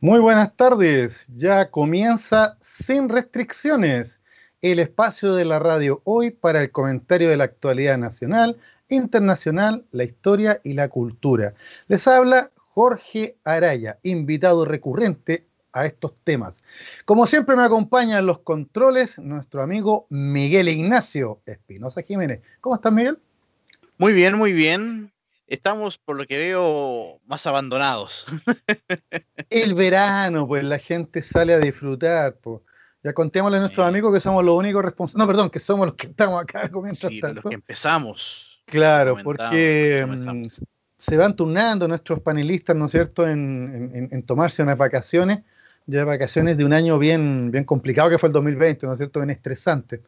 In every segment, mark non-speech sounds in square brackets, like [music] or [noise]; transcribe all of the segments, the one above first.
Muy buenas tardes, ya comienza sin restricciones el espacio de la radio hoy para el comentario de la actualidad nacional, internacional, la historia y la cultura. Les habla Jorge Araya, invitado recurrente a estos temas. Como siempre me acompaña en los controles nuestro amigo Miguel Ignacio Espinosa Jiménez. ¿Cómo estás, Miguel? Muy bien, muy bien. Estamos, por lo que veo, más abandonados. [laughs] El verano, pues la gente sale a disfrutar. Pues. Ya contémosle a nuestros amigos que somos los únicos responsables. No, perdón, que somos los que estamos acá [laughs] comienza sí, los que empezamos. Claro, porque mm, se van turnando nuestros panelistas, ¿no es cierto?, en, tomarse unas vacaciones, ya vacaciones de un año bien, bien complicado que fue el 2020, ¿no es cierto?, bien estresante.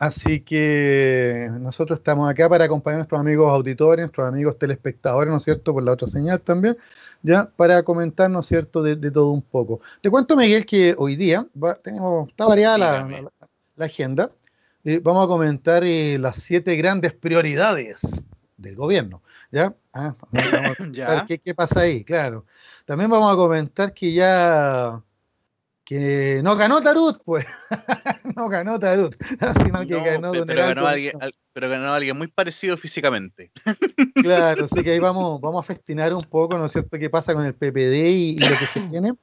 Así que nosotros estamos acá para acompañar a nuestros amigos auditores, nuestros amigos telespectadores, ¿no es cierto?, por la otra señal también, ya para comentar, ¿no es cierto?, de, todo un poco. Te cuento, Miguel, que hoy día tenemos, está variada la, agenda. Eh, vamos a comentar eh, las siete grandes prioridades del gobierno, ¿ya? Ah, [laughs] ¿Qué, ¿Qué pasa ahí? Claro. También vamos a comentar que ya que no ganó Tarut, pues. [laughs] no ganó Tarut. [laughs] Sino que ganó pero, ganó alguien, pero ganó alguien muy parecido físicamente. [laughs] claro, así que ahí vamos, vamos a festinar un poco, ¿no es cierto?, qué pasa con el PPD y, lo que se [clears throat] tiene.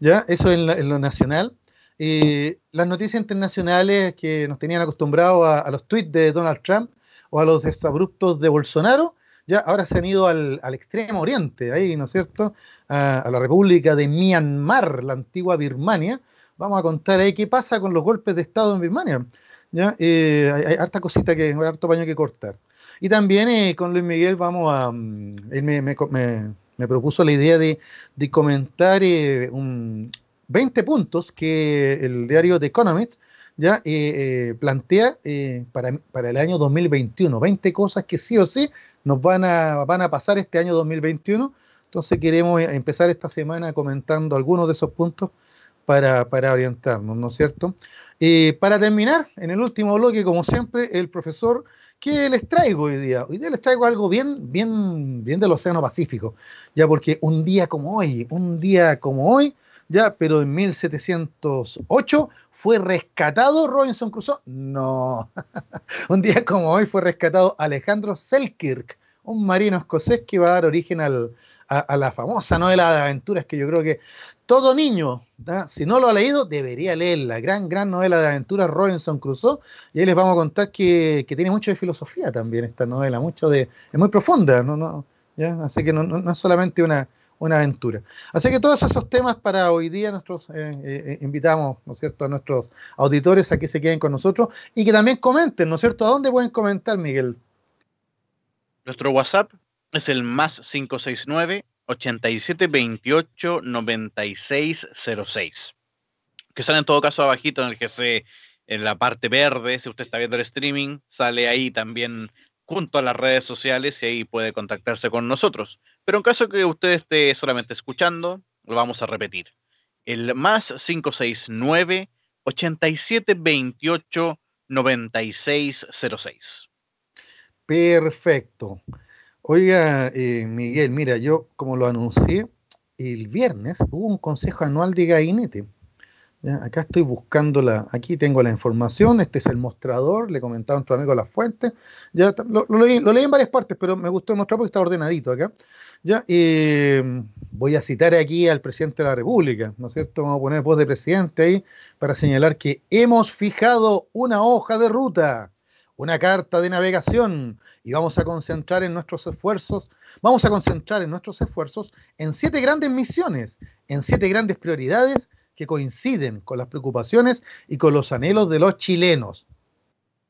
Ya, eso en, lo nacional. Eh, las noticias internacionales que nos tenían acostumbrados a, los tweets de Donald Trump o a los desabruptos de Bolsonaro, ya ahora se han ido al, al extremo oriente, ahí, ¿no es cierto? A, la República de Myanmar, la antigua Birmania. Vamos a contar ahí qué pasa con los golpes de Estado en Birmania. ¿ya? Eh, hay, harta cosita que, hay harto paño que cortar. Y también eh, con Luis Miguel vamos a, mm, él me, me, propuso la idea de, de comentar eh, un 20 puntos que el diario The Economist ya plantea para, para, el año 2021. 20 cosas que sí o sí nos van a, van a pasar este año 2021 entonces queremos empezar esta semana comentando algunos de esos puntos para, orientarnos, ¿no es cierto? Y para terminar, en el último bloque, como siempre, el profesor, ¿qué les traigo hoy día? Hoy día les traigo algo bien, bien, bien del Océano Pacífico, ya porque un día como hoy, un día como hoy, ya, pero en 1708 fue rescatado Robinson Crusoe. No, [laughs] un día como hoy fue rescatado Alejandro Selkirk, un marino escocés que va a dar origen al, a, la famosa novela de aventuras que yo creo que todo niño, si no lo ha leído, debería leer la gran, gran novela de aventuras Robinson Crusoe. Y ahí les vamos a contar que, tiene mucho de filosofía también esta novela, mucho de, es muy profunda, ¿no? no ¿ya? Así que no, es solamente una, una aventura. Así que todos esos temas para hoy día nosotros eh, eh, invitamos, ¿no es cierto?, a nuestros auditores a que se queden con nosotros y que también comenten, ¿no es cierto? ¿A dónde pueden comentar, Miguel? Nuestro WhatsApp es el más 569 8728 9606. Que sale en todo caso abajito en el se en la parte verde, si usted está viendo el streaming, sale ahí también junto a las redes sociales y ahí puede contactarse con nosotros. Pero en caso que usted esté solamente escuchando, lo vamos a repetir. El más 569 8728 9606. Perfecto. Oiga, eh, Miguel, mira, yo como lo anuncié el viernes, hubo un consejo anual de gabinete. Acá estoy buscando la, aquí tengo la información, este es el mostrador, le comentaba a nuestro amigo La Fuente, ya lo, leí, en varias partes, pero me gustó mostrar porque está ordenadito acá. Ya, eh, voy a citar aquí al presidente de la República, ¿no es cierto? Vamos a poner voz de presidente ahí para señalar que hemos fijado una hoja de ruta, una carta de navegación y vamos a concentrar en nuestros esfuerzos, vamos a concentrar en nuestros esfuerzos en siete grandes misiones, en siete grandes prioridades que coinciden con las preocupaciones y con los anhelos de los chilenos,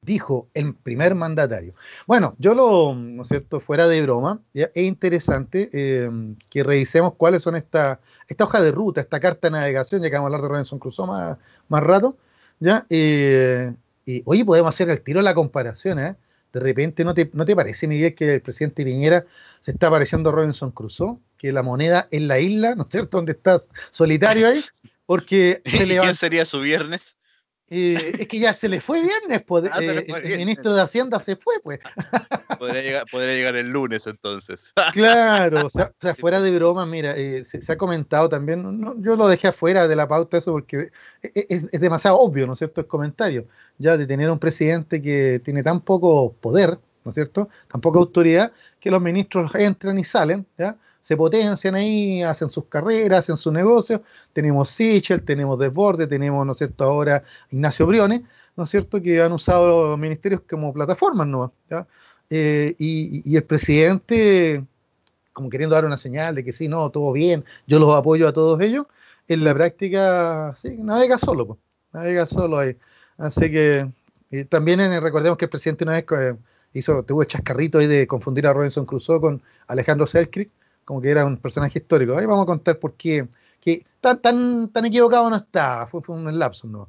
dijo el primer mandatario. Bueno, yo lo, ¿no es cierto?, fuera de broma, es interesante eh, que revisemos cuáles son esta, esta hoja de ruta, esta carta de navegación, ya que vamos a hablar de Robinson Crusoe más, más rato, ¿ya? Eh, y hoy podemos hacer el tiro la comparación, ¿eh? De repente, ¿no te, ¿no te parece, Miguel, que el presidente Piñera se está pareciendo a Robinson Crusoe? Que la moneda en la isla, ¿no es cierto? Donde estás solitario ahí, porque [laughs] se ¿Quién sería su viernes? Eh, es que ya se le fue viernes, pues, ah, eh, el ministro de Hacienda se fue, pues. Podría llegar, el lunes entonces. [laughs] claro, o sea, fuera de broma, mira, eh, se, ha comentado también, yo lo dejé afuera de la pauta eso porque es, demasiado obvio, ¿no es cierto?, el comentario, ya de tener un presidente que tiene tan poco poder, ¿no es cierto?, tan poca autoridad, que los ministros entran y salen, ¿ya?, se potencian ahí, hacen sus carreras, hacen sus negocios. Tenemos Sichel, tenemos Desborde, tenemos, ¿no es cierto?, ahora Ignacio Briones, ¿no es cierto?, que han usado los ministerios como plataformas, ¿no? Eh, y, el presidente, como queriendo dar una señal de que sí, no, todo bien, yo los apoyo a todos ellos, en la práctica, sí, navega solo, pues, navega solo ahí. Así que también recordemos que el presidente una vez eh, hizo, tuvo el chascarrito ahí de confundir a Robinson Crusoe con Alejandro Selkirk, como que era un personaje histórico. Ahí vamos a contar por qué, que tan, tan, tan equivocado no está, fue, un lapso, ¿no?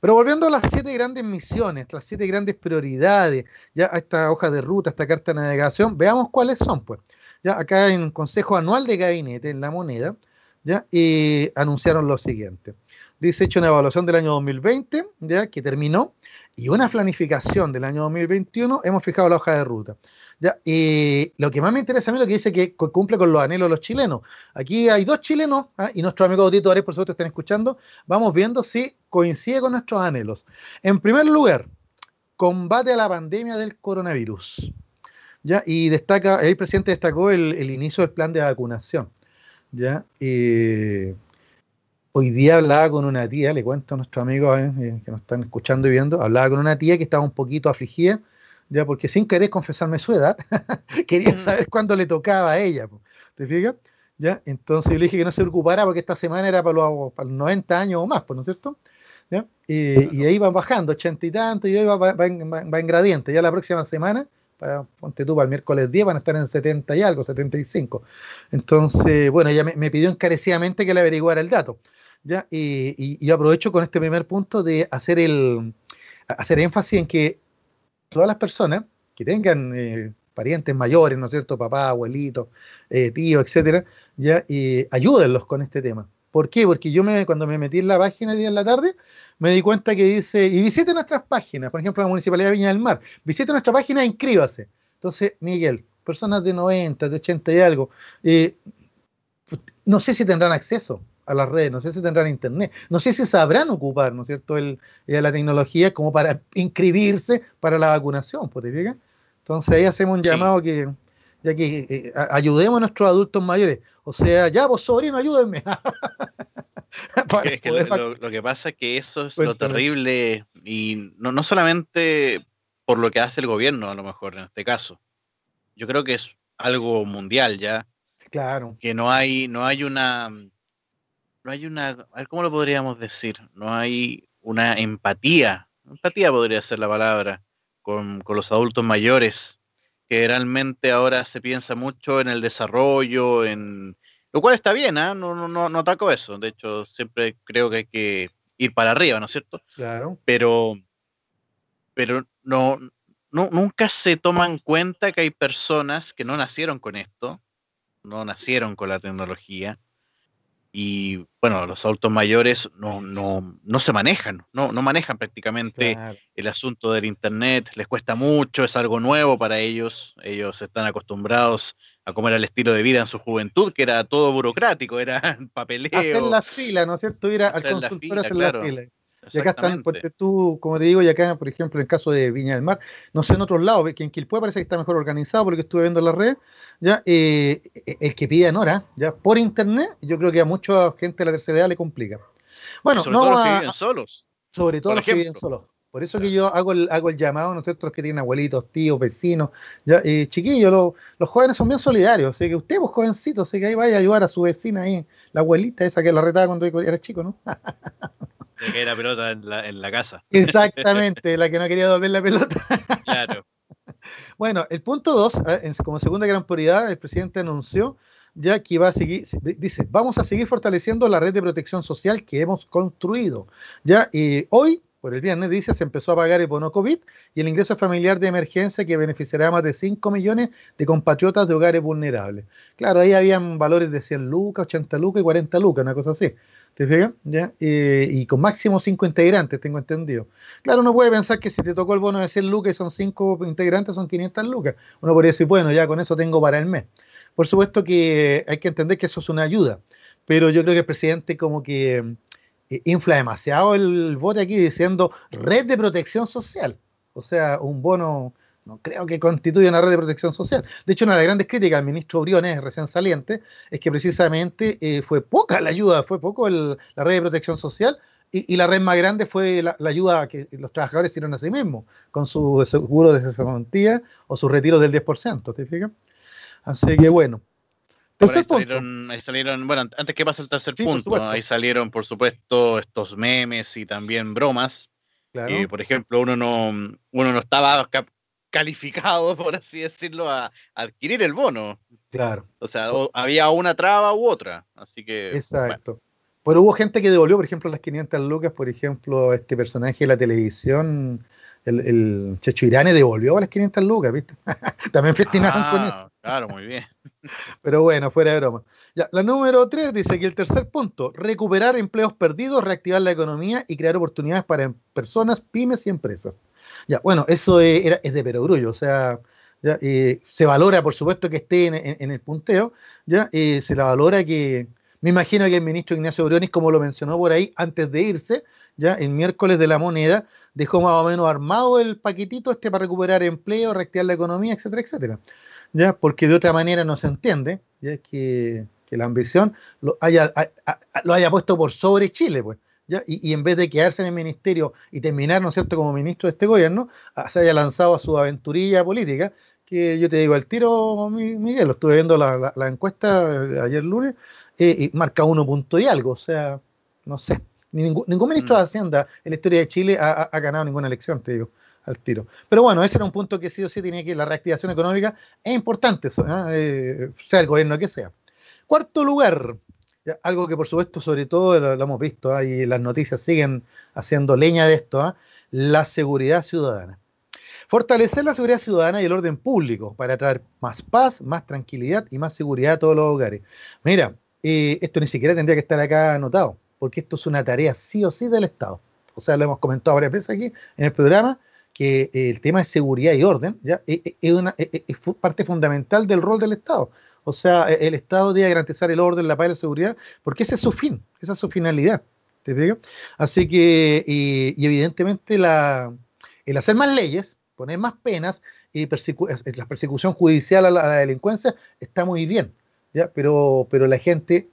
Pero volviendo a las siete grandes misiones, las siete grandes prioridades, ya a esta hoja de ruta, esta carta de navegación, veamos cuáles son, pues. Ya acá en Consejo Anual de Gabinete, en la moneda, ya anunciaron lo siguiente. Dice, hecho una evaluación del año 2020, ya que terminó, y una planificación del año 2021, hemos fijado la hoja de ruta. Ya, y lo que más me interesa a mí es lo que dice que cumple con los anhelos de los chilenos. Aquí hay dos chilenos ¿ah? y nuestros amigos auditores, por supuesto, están escuchando. Vamos viendo si coincide con nuestros anhelos. En primer lugar, combate a la pandemia del coronavirus. ¿ya? Y destaca, el presidente destacó el, inicio del plan de vacunación. ¿ya? hoy día hablaba con una tía, le cuento a nuestros amigos eh, que nos están escuchando y viendo, hablaba con una tía que estaba un poquito afligida ya porque sin querer confesarme su edad, [laughs] quería mm. saber cuándo le tocaba a ella, ¿te fijas? ¿Ya? Entonces yo le dije que no se preocupara porque esta semana era para los, 90 años o más, ¿no es cierto? ¿Ya? Y, ahí van bajando, 80 y tanto, y ahí va, en, gradiente. Ya la próxima semana, para, ponte tú, para el miércoles 10 van a estar en 70 y algo, 75. Entonces, bueno, ella me, pidió encarecidamente que le averiguara el dato. ¿ya? Y, y, yo aprovecho con este primer punto de hacer, el, hacer énfasis en que todas las personas que tengan eh, parientes mayores, ¿no es cierto? Papá, abuelito, eh, tío, etcétera, ya ayúdenlos con este tema. ¿Por qué? Porque yo me, cuando me metí en la página el día en la tarde, me di cuenta que dice, y visite nuestras páginas, por ejemplo, la Municipalidad de Viña del Mar, visite nuestra página e inscríbase. Entonces, Miguel, personas de 90, de 80 y algo, eh, no sé si tendrán acceso a las redes, no sé si tendrán internet, no sé si sabrán ocupar, ¿no es cierto?, el, la tecnología como para inscribirse para la vacunación, ¿por pues, Entonces ahí hacemos un llamado que, ya que eh, ayudemos a nuestros adultos mayores, o sea, ya vos sobrino, ayúdenme. [laughs] lo, que pasa es que eso es lo terrible y no, no solamente por lo que hace el gobierno, a lo mejor en este caso. Yo creo que es algo mundial ya. Claro. Que no hay, no hay una no hay una, ¿cómo lo podríamos decir? No hay una empatía, empatía podría ser la palabra, con, los adultos mayores, que realmente ahora se piensa mucho en el desarrollo, en lo cual está bien, ¿ah? no, no, no, no ataco eso, de hecho siempre creo que hay que ir para arriba, ¿no es cierto? Claro. Pero, pero no, no, nunca se toma en cuenta que hay personas que no nacieron con esto, no nacieron con la tecnología, y bueno, los adultos mayores no, no, no se manejan, no, no manejan prácticamente el asunto del Internet, les cuesta mucho, es algo nuevo para ellos, ellos están acostumbrados a comer el estilo de vida en su juventud, que era todo burocrático, era [laughs] papeleo. Hacer la fila, ¿no es cierto? Ir al hacer la fila. Y acá están, porque tú, como te digo, y acá, por ejemplo, en el caso de Viña del Mar, no sé en otros lados, que en Quilpue parece que está mejor organizado porque estuve viendo la red, ya eh, el que pide en hora, ya por internet, yo creo que a mucha gente de la tercera edad le complica. Bueno, sobre no todo los que viven solos. Sobre todo los que viven solos. Por eso que yo hago el, hago el llamado, nosotros que tienen abuelitos, tíos, vecinos, ya, eh, chiquillos, los jóvenes son bien solidarios, así que usted, vos jovencito, así que ahí vaya a ayudar a su vecina ahí, la abuelita esa que la retaba cuando era chico, ¿no? [laughs] Que era pelota en la, en la casa. Exactamente, la que no quería doblar la pelota. [laughs] Claro. Bueno, el punto dos, eh, como segunda gran prioridad, el presidente anunció ya que va a seguir, dice, vamos a seguir fortaleciendo la red de protección social que hemos construido. Ya, y hoy, por el viernes, dice, se empezó a pagar el bono COVID y el ingreso familiar de emergencia que beneficiará a más de 5 millones de compatriotas de hogares vulnerables. Claro, ahí habían valores de 100 lucas, 80 lucas y 40 lucas, una cosa así. ¿Te fijas? ¿Ya? Eh, y con máximo cinco integrantes, tengo entendido. Claro, uno puede pensar que si te tocó el bono de 100 lucas y son cinco integrantes, son 500 lucas. Uno podría decir, bueno, ya con eso tengo para el mes. Por supuesto que hay que entender que eso es una ayuda, pero yo creo que el presidente como que eh, infla demasiado el voto aquí diciendo red de protección social. O sea, un bono no creo que constituya una red de protección social. De hecho, una de las grandes críticas al ministro Briones, recién saliente, es que precisamente eh, fue poca la ayuda, fue poco la red de protección social y, la red más grande fue la, ayuda que los trabajadores hicieron a sí mismos, con su seguro de cesantía o su retiro del 10%, ¿te fijas? Así que bueno. Ahí salieron, ahí salieron, bueno, antes que pase el tercer punto, ahí salieron, por supuesto, estos memes y también bromas. Claro. por ejemplo, uno no, uno no estaba calificado, [laughs] por así decirlo, a, adquirir el bono. Claro. O sea, había una traba u otra. Así que. Exacto. Pero hubo gente que devolvió, por ejemplo, las 500 lucas, por ejemplo, este personaje de la televisión, el, el Checho Irane, devolvió las 500 lucas, ¿viste? [laughs] También festinaron con ah, eso. Claro, muy bien. [laughs] Pero bueno, fuera de broma. Ya, la número 3 dice que el tercer punto, recuperar empleos perdidos, reactivar la economía y crear oportunidades para personas, pymes y empresas. Ya, bueno, eso es, era, de perogrullo, o sea, se valora, por supuesto, que esté en, el punteo, ya, eh, se la valora que, me imagino que el ministro Ignacio Briones, como lo mencionó por ahí, antes de irse, ya, el miércoles de la moneda, dejó más o menos armado el paquetito este para recuperar empleo, reactivar la economía, etcétera, etcétera. Ya, porque de otra manera no se entiende, ya que, que la ambición lo haya, lo haya puesto por sobre Chile, pues. Y, en vez de quedarse en el ministerio y terminar, ¿no es cierto?, como ministro de este gobierno, ah, se haya lanzado a su aventurilla política, que yo te digo al tiro, Miguel, lo estuve viendo la, encuesta ayer lunes, eh, y marca uno punto y algo, o sea, no sé, ningún, ningún ministro de mm. Hacienda en la historia de Chile ha, ganado ninguna elección, te digo al tiro. Pero bueno, ese era un punto que sí o sí tenía que la reactivación económica es importante, ¿eh? sea el gobierno que sea. Cuarto lugar, algo que por supuesto, sobre todo lo, hemos visto, ¿ah? y las noticias siguen haciendo leña de esto, ¿ah? la seguridad ciudadana. Fortalecer la seguridad ciudadana y el orden público para traer más paz, más tranquilidad y más seguridad a todos los hogares. Mira, eh, esto ni siquiera tendría que estar acá anotado, porque esto es una tarea sí o sí del Estado. O sea, lo hemos comentado varias veces aquí en el programa, que el tema de seguridad y orden ¿ya? es, una, es parte fundamental del rol del Estado. O sea, e, el Estado debe garantizar el orden, la paz y la seguridad, porque ese es su fin, esa es su finalidad. ¿Te digo? Así que, y, evidentemente, la, el hacer más leyes, poner más penas y la persecución judicial a la, delincuencia está muy bien, ¿ya? Pero, pero la gente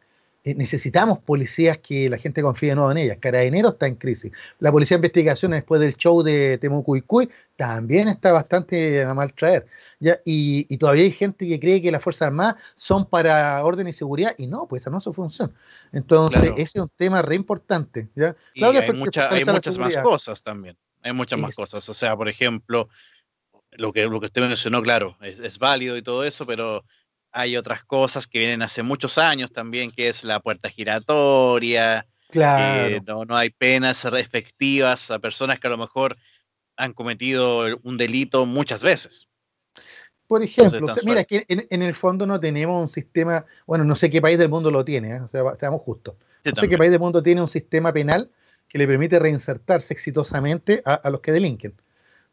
necesitamos policías que la gente confíe nuevo en ellas. Carabinero está en crisis. La policía de investigación después del show de Temucuicuy también está bastante a mal traer. ¿ya? Y, todavía hay gente que cree que las Fuerzas Armadas son para orden y seguridad y no, pues esa no es su función. Entonces, ese es un tema re importante. ¿ya? hay, hay muchas más cosas también. Hay muchas más cosas. O sea, por ejemplo, lo que, lo que usted mencionó, claro, es válido y todo eso, pero hay otras cosas que vienen hace muchos años también, que es la puerta giratoria, claro. no, no hay penas efectivas a personas que a lo mejor han cometido un delito muchas veces. Por ejemplo, mira, que en, el fondo no tenemos un sistema, bueno, no sé qué país del mundo lo tiene, ¿eh? o sea, seamos justos. no sé qué país del mundo tiene un sistema penal que le permite reinsertarse exitosamente a, los que delinquen.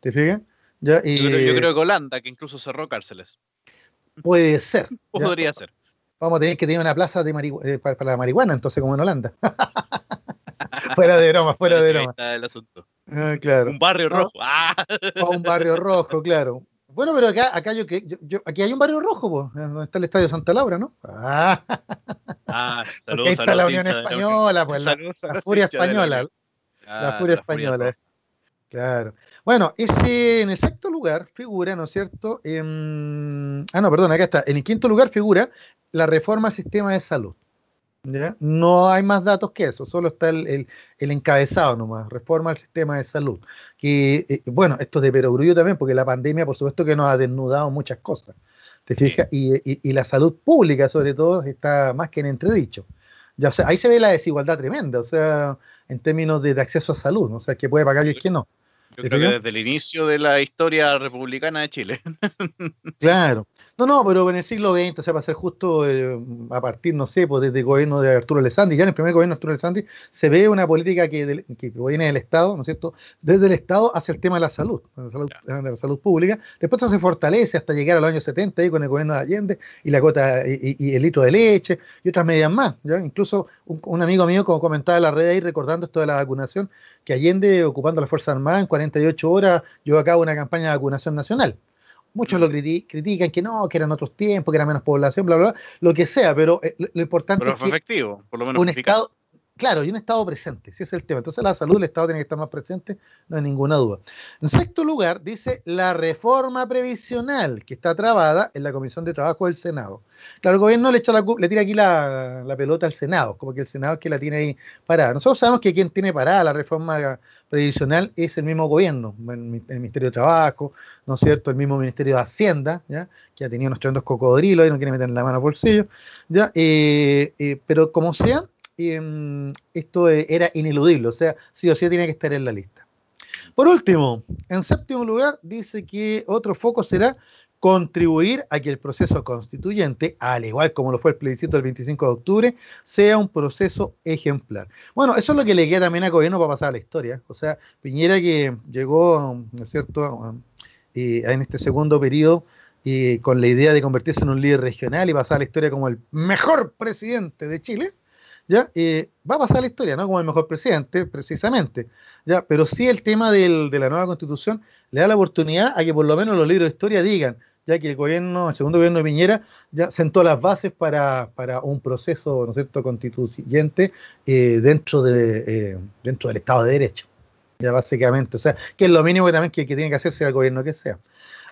¿Te fijas? yo, creo, que Holanda, que incluso cerró cárceles. Puede ser. [laughs] Podría ser. Vamos a tener que tener una plaza de eh, para, la marihuana, entonces, como en Holanda. [laughs] fuera de broma, fuera de broma. el asunto. Ah, claro. Un barrio rojo. Ah. un barrio rojo, claro. Bueno, pero acá, acá yo, yo, aquí hay un barrio rojo, pues, donde está el Estadio Santa Laura, ¿no? Ah, ah [laughs] saludos, ahí está la Unión Española, pues, la, Furia Española. La, Furia Española. Claro. Bueno, ese en el sexto lugar figura, ¿no es cierto? ah, no, perdón, acá está. En el quinto lugar figura la reforma al sistema de salud. ¿ya? No hay más datos que eso, solo está el, encabezado nomás, reforma al sistema de salud. Que, eh, bueno, esto es de perogrullo también, porque la pandemia, por supuesto, que nos ha desnudado muchas cosas. ¿Te fijas? Y, la salud pública, sobre todo, está más que en entredicho. Ya, o sea, ahí se ve la desigualdad tremenda, o sea, en términos de, acceso a salud, ¿no? o sea, que puede pagar y que no. Yo creo que desde el inicio de la historia republicana de Chile. [laughs] claro. No, no, pero en el siglo XX, o sea, para ser justo, eh, a partir, no sé, pues desde el gobierno de Arturo Alessandri, ya en el primer gobierno de Arturo Alessandri, se ve una política que, que viene del Estado, ¿no es cierto? Desde el Estado hacia el tema de la salud, de la salud, de la salud pública. Después se fortalece hasta llegar a los años 70 ahí con el gobierno de Allende y la cuota y, el litro de leche y otras medidas más. ¿ya? Incluso un, amigo mío, como comentaba en la red ahí, recordando esto de la vacunación, que Allende, ocupando la Fuerza Armada, en 48 horas llevó a cabo una campaña de vacunación nacional. Muchos lo critican, que no, que eran otros tiempos, que era menos población, bla, bla, bla, lo que sea, pero eh, lo, importante es que efectivo, por lo menos un Estado, claro, y un Estado presente, si es el tema. Entonces la salud del Estado tiene que estar más presente, no hay ninguna duda. En sexto lugar, dice la reforma previsional, que está trabada en la Comisión de Trabajo del Senado. Claro, el gobierno le, echa la, le tira aquí la, pelota al Senado, como que el Senado es que la tiene ahí parada. Nosotros sabemos que quien tiene parada la reforma previsional es el mismo gobierno, el, Ministerio de Trabajo, ¿no es cierto? El mismo Ministerio de Hacienda, ¿ya? que ha tenido unos tremendos cocodrilos y no quiere meter la mano al bolsillo, ¿ya? Eh, eh, pero como sea, em, esto era ineludible, o sea, sí o sí tiene que estar en la lista. Por último, en séptimo lugar, dice que otro foco será contribuir a que el proceso constituyente, al igual como lo fue el plebiscito del 25 de octubre, sea un proceso ejemplar. Bueno, eso es lo que le queda también al gobierno para pasar a la historia. O sea, Piñera que llegó, ¿no es cierto?, eh, en este segundo periodo y con la idea de convertirse en un líder regional y pasar a la historia como el mejor presidente de Chile, ¿ya? Eh, va a pasar la historia, no como el mejor presidente, precisamente, ¿ya? Pero sí el tema del, de la nueva constitución le da la oportunidad a que por lo menos los libros de historia digan, ya que el gobierno, el segundo gobierno de Piñera, ya sentó las bases para, un proceso, ¿no cierto?, constituyente eh, dentro, de, eh, dentro del Estado de Derecho, ya básicamente, o sea, que es lo mínimo que también que, tiene que hacerse el gobierno que sea.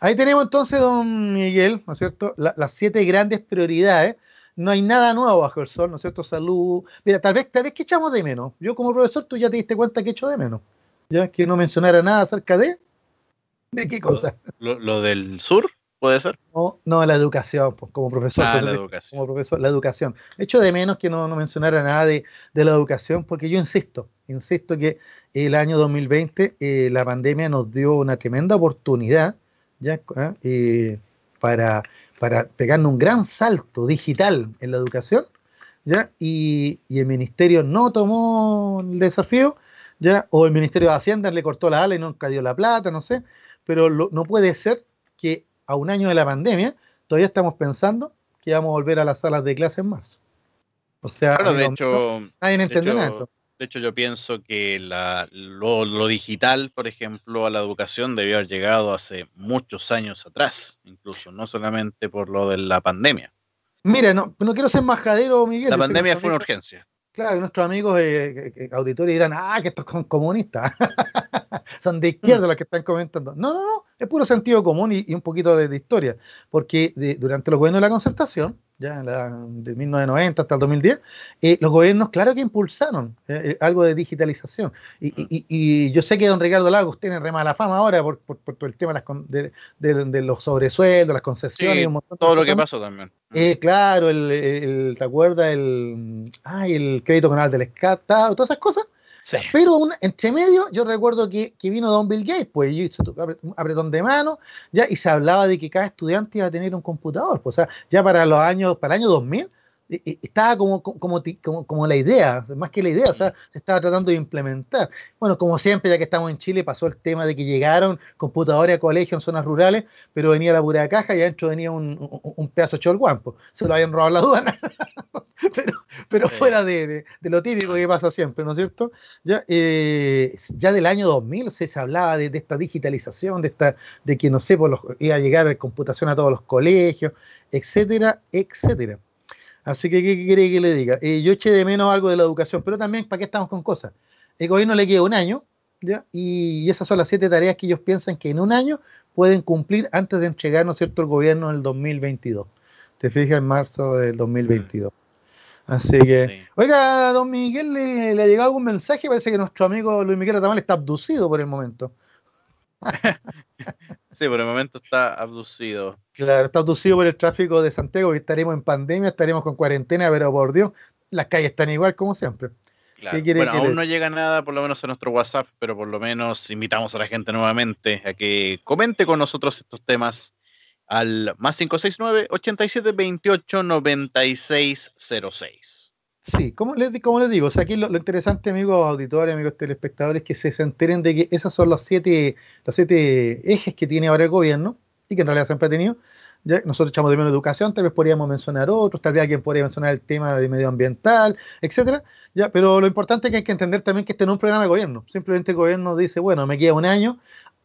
Ahí tenemos entonces, don Miguel, ¿no es cierto?, las siete grandes prioridades. No hay nada nuevo bajo el sol, ¿no es cierto? Salud. Mira, tal vez, tal vez que echamos de menos. Yo como profesor, tú ya te diste cuenta que echo de menos. Ya que no mencionara nada acerca de... ¿De qué cosa? lo del sur? ¿Puede ser? No, no la educación, pues, como profesor. Ah, la educación. Como profesor, la educación. Echo de menos que no, no mencionara nada de, la educación, porque yo insisto, insisto que el año 2020 eh, la pandemia nos dio una tremenda oportunidad ya ¿Ah? eh, para, para pegarnos un gran salto digital en la educación, ¿ya? Y, y, el ministerio no tomó el desafío, ¿ya? O el ministerio de Hacienda le cortó la ala y nunca dio la plata, no sé, pero no puede ser que a un año de la pandemia, todavía estamos pensando que vamos a volver a las salas de clase en marzo. O sea, de hecho, nadie entendió nada. De hecho, yo pienso que lo, digital, por ejemplo, a la educación debió haber llegado hace muchos años atrás, incluso, no solamente por lo de la pandemia. Mira, no, no quiero ser majadero, Miguel. La pandemia fue una urgencia. Claro, nuestros amigos eh, eh, auditores dirán, ah, que estos son comunistas. [laughs] [laughs] son de izquierda mm. los que están comentando. No, no, no, es puro sentido común y, un poquito de, historia. Porque durante los gobiernos de la concertación, ya de 1990 hasta el 2010, eh, los gobiernos, claro que impulsaron eh, eh, algo de digitalización. Y, yo sé que don Ricardo Lagos tiene re mala fama ahora por, por, el tema de, los sobresueldos, las concesiones. todo lo que pasó también. claro, el, ¿te acuerdas? El, ay, el crédito canal del SCAT, todas esas cosas. Pero entre medio, yo recuerdo que, vino Don Bill Gates, pues y se tocó apretón de mano, ya, y se hablaba de que cada estudiante iba a tener un computador. Pues, o sea, ya para los años, para el año 2000, estaba como, como, como, la idea, más que la idea, o sea, se estaba tratando de implementar. Bueno, como siempre, ya que estamos en Chile, pasó el tema de que llegaron computadores a colegios en zonas rurales, pero venía la pura caja y adentro venía un, un, pedazo de guampo. Se lo habían robado la aduana. [laughs] [laughs] pero pero fuera de, lo típico que pasa siempre, ¿no es cierto? Ya, eh, ya del año 2000 se, se hablaba de, esta digitalización, de, esta, de que, no sé, por los, iba a llegar computación a todos los colegios, etcétera, etcétera. Así que, ¿qué quiere que le diga? Eh, yo eché de menos algo de la educación, pero también, ¿para qué estamos con cosas? El gobierno le queda un año, ¿ya? Y esas son las siete tareas que ellos piensan que en un año pueden cumplir antes de entregar, ¿no es cierto?, el gobierno en el 2022. Te fijas, en marzo del 2022. Así que, oiga, don Miguel, ¿le, ha llegado algún mensaje? Parece que nuestro amigo Luis Miguel Atamal está abducido por el momento. [laughs] Sí, por el momento está abducido. Claro, está abducido por el tráfico de Santiago, que estaremos en pandemia, estaremos con cuarentena, pero por Dios, las calles están igual como siempre. bueno, aún no llega nada, por lo menos a nuestro WhatsApp, pero por lo menos invitamos a la gente nuevamente a que comente con nosotros estos temas al más 569 87 28 96 06. Sí, como les, como les digo, o sea, aquí lo, interesante, amigos auditores, amigos telespectadores, que se, enteren de que esos son los siete, los siete ejes que tiene ahora el gobierno y que en realidad siempre ha tenido. Ya, nosotros echamos de menos educación, tal vez podríamos mencionar otros, tal vez alguien podría mencionar el tema de medioambiental, etcétera. Ya, pero lo importante es que hay que entender también que este no es un programa de gobierno. Simplemente el gobierno dice, bueno, me queda un año,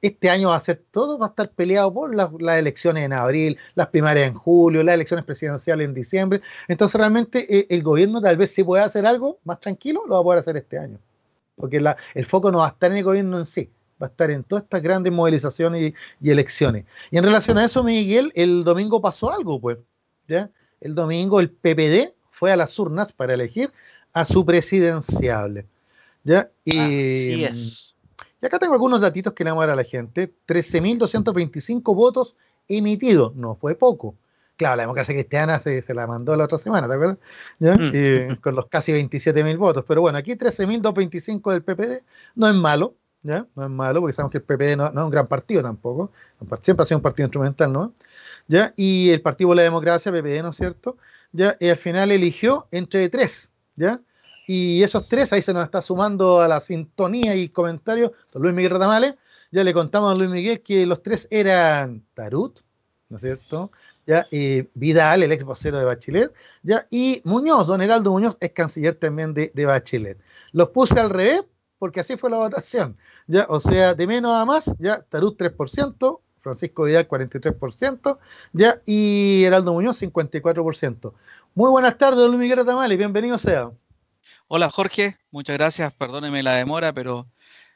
este año va a ser todo, va a estar peleado por las, elecciones en abril, las primarias en julio, las elecciones presidenciales en diciembre. Entonces realmente eh, el gobierno tal vez si puede hacer algo más tranquilo, lo va a poder hacer este año. Porque el foco no va a estar en el gobierno en sí, va a estar en todas estas grandes movilizaciones y, elecciones. Y en relación a eso, Miguel, el domingo pasó algo, pues. ¿ya? El domingo el PPD fue a las urnas para elegir a su presidenciable. ¿ya? Así es y acá tengo algunos datitos que le vamos a dar a la gente. 13.225 votos emitidos, no fue poco. Claro, la democracia cristiana se, la mandó la otra semana, ¿te acuerdas? Mm. con los casi 27.000 votos. Pero bueno, aquí 13.225 del PPD no es malo, ¿ya? No es malo, porque sabemos que el PPD no, es un gran partido tampoco. Siempre ha sido un partido instrumental, ¿no? ¿Ya? Y el Partido de la Democracia, PPD, ¿no es cierto? ¿Ya? Y al final eligió entre tres, ¿ya? Y esos tres, ahí se nos está sumando a la sintonía y comentarios, don Luis Miguel Ratamales. Ya le contamos a Luis Miguel que los tres eran Tarut, ¿no es cierto? Ya, Vidal, el ex vocero de Bachelet, ya, y Muñoz, don Heraldo Muñoz, es canciller también de, de Bachelet. Los puse al revés, porque así fue la votación. Ya, o sea, de menos a más, ya Tarut 3%, Francisco Vidal 43%, ya, y Heraldo Muñoz 54%. Muy buenas tardes, don Luis Miguel Ratamales, bienvenido sea. Hola Jorge, muchas gracias. Perdóneme la demora, pero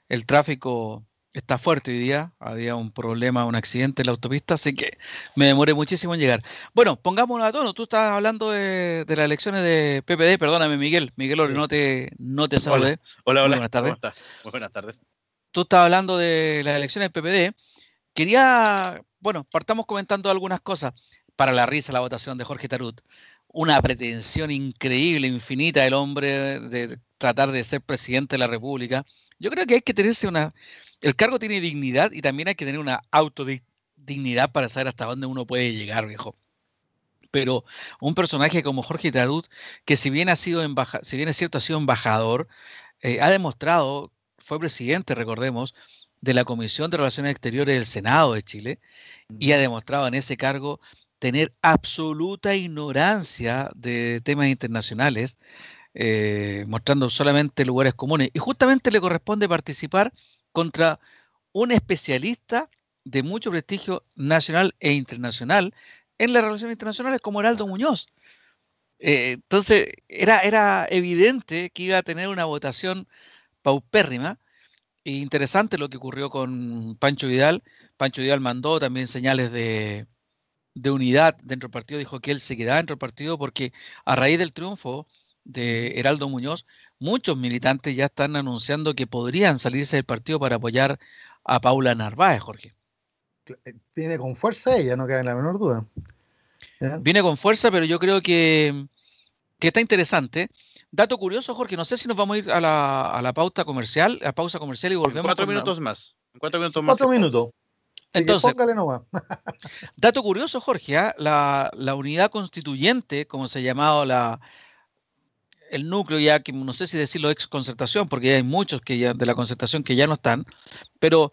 el tráfico está fuerte hoy día. Había un problema, un accidente en la autopista, así que me demoré muchísimo en llegar. Bueno, pongámonos a tono. Tú estabas hablando de, las elecciones de PPD. Perdóname, Miguel. Miguel no te, no te saludé. Hola, hola. buenas tardes. Muy buenas tardes. Tú estabas hablando de las elecciones de PPD. Quería, bueno, partamos comentando algunas cosas para la risa la votación de Jorge Tarut una pretensión increíble, infinita del hombre de tratar de ser presidente de la República. Yo creo que hay que tenerse una... El cargo tiene dignidad y también hay que tener una autodignidad para saber hasta dónde uno puede llegar, viejo. Pero un personaje como Jorge Tarut, que si bien ha sido si bien es cierto ha sido embajador, eh, ha demostrado, fue presidente, recordemos, de la Comisión de Relaciones Exteriores del Senado de Chile, y ha demostrado en ese cargo tener absoluta ignorancia de temas internacionales, eh, mostrando solamente lugares comunes. Y justamente le corresponde participar contra un especialista de mucho prestigio nacional e internacional en las relaciones internacionales como Heraldo Muñoz. Eh, entonces, era, era evidente que iba a tener una votación paupérrima. E interesante lo que ocurrió con Pancho Vidal. Pancho Vidal mandó también señales de, de unidad dentro del partido, dijo que él se quedaba dentro del partido porque a raíz del triunfo de Heraldo Muñoz, muchos militantes ya están anunciando que podrían salirse del partido para apoyar a Paula Narváez, Jorge. Eh, viene con fuerza ella, no cabe en la menor duda. Viene con fuerza, pero yo creo que, está interesante. Dato curioso, Jorge, no sé si nos vamos a ir a la, pauta comercial, a pausa comercial y volvemos. cuatro minutos más. cuatro minutos más. Cuatro minutos. Entonces, [laughs] dato curioso, Jorge, ¿ah? la, unidad constituyente, como se ha llamado la, el núcleo ya, que no sé si decirlo ex concertación, porque hay muchos que ya, de la concertación que ya no están, pero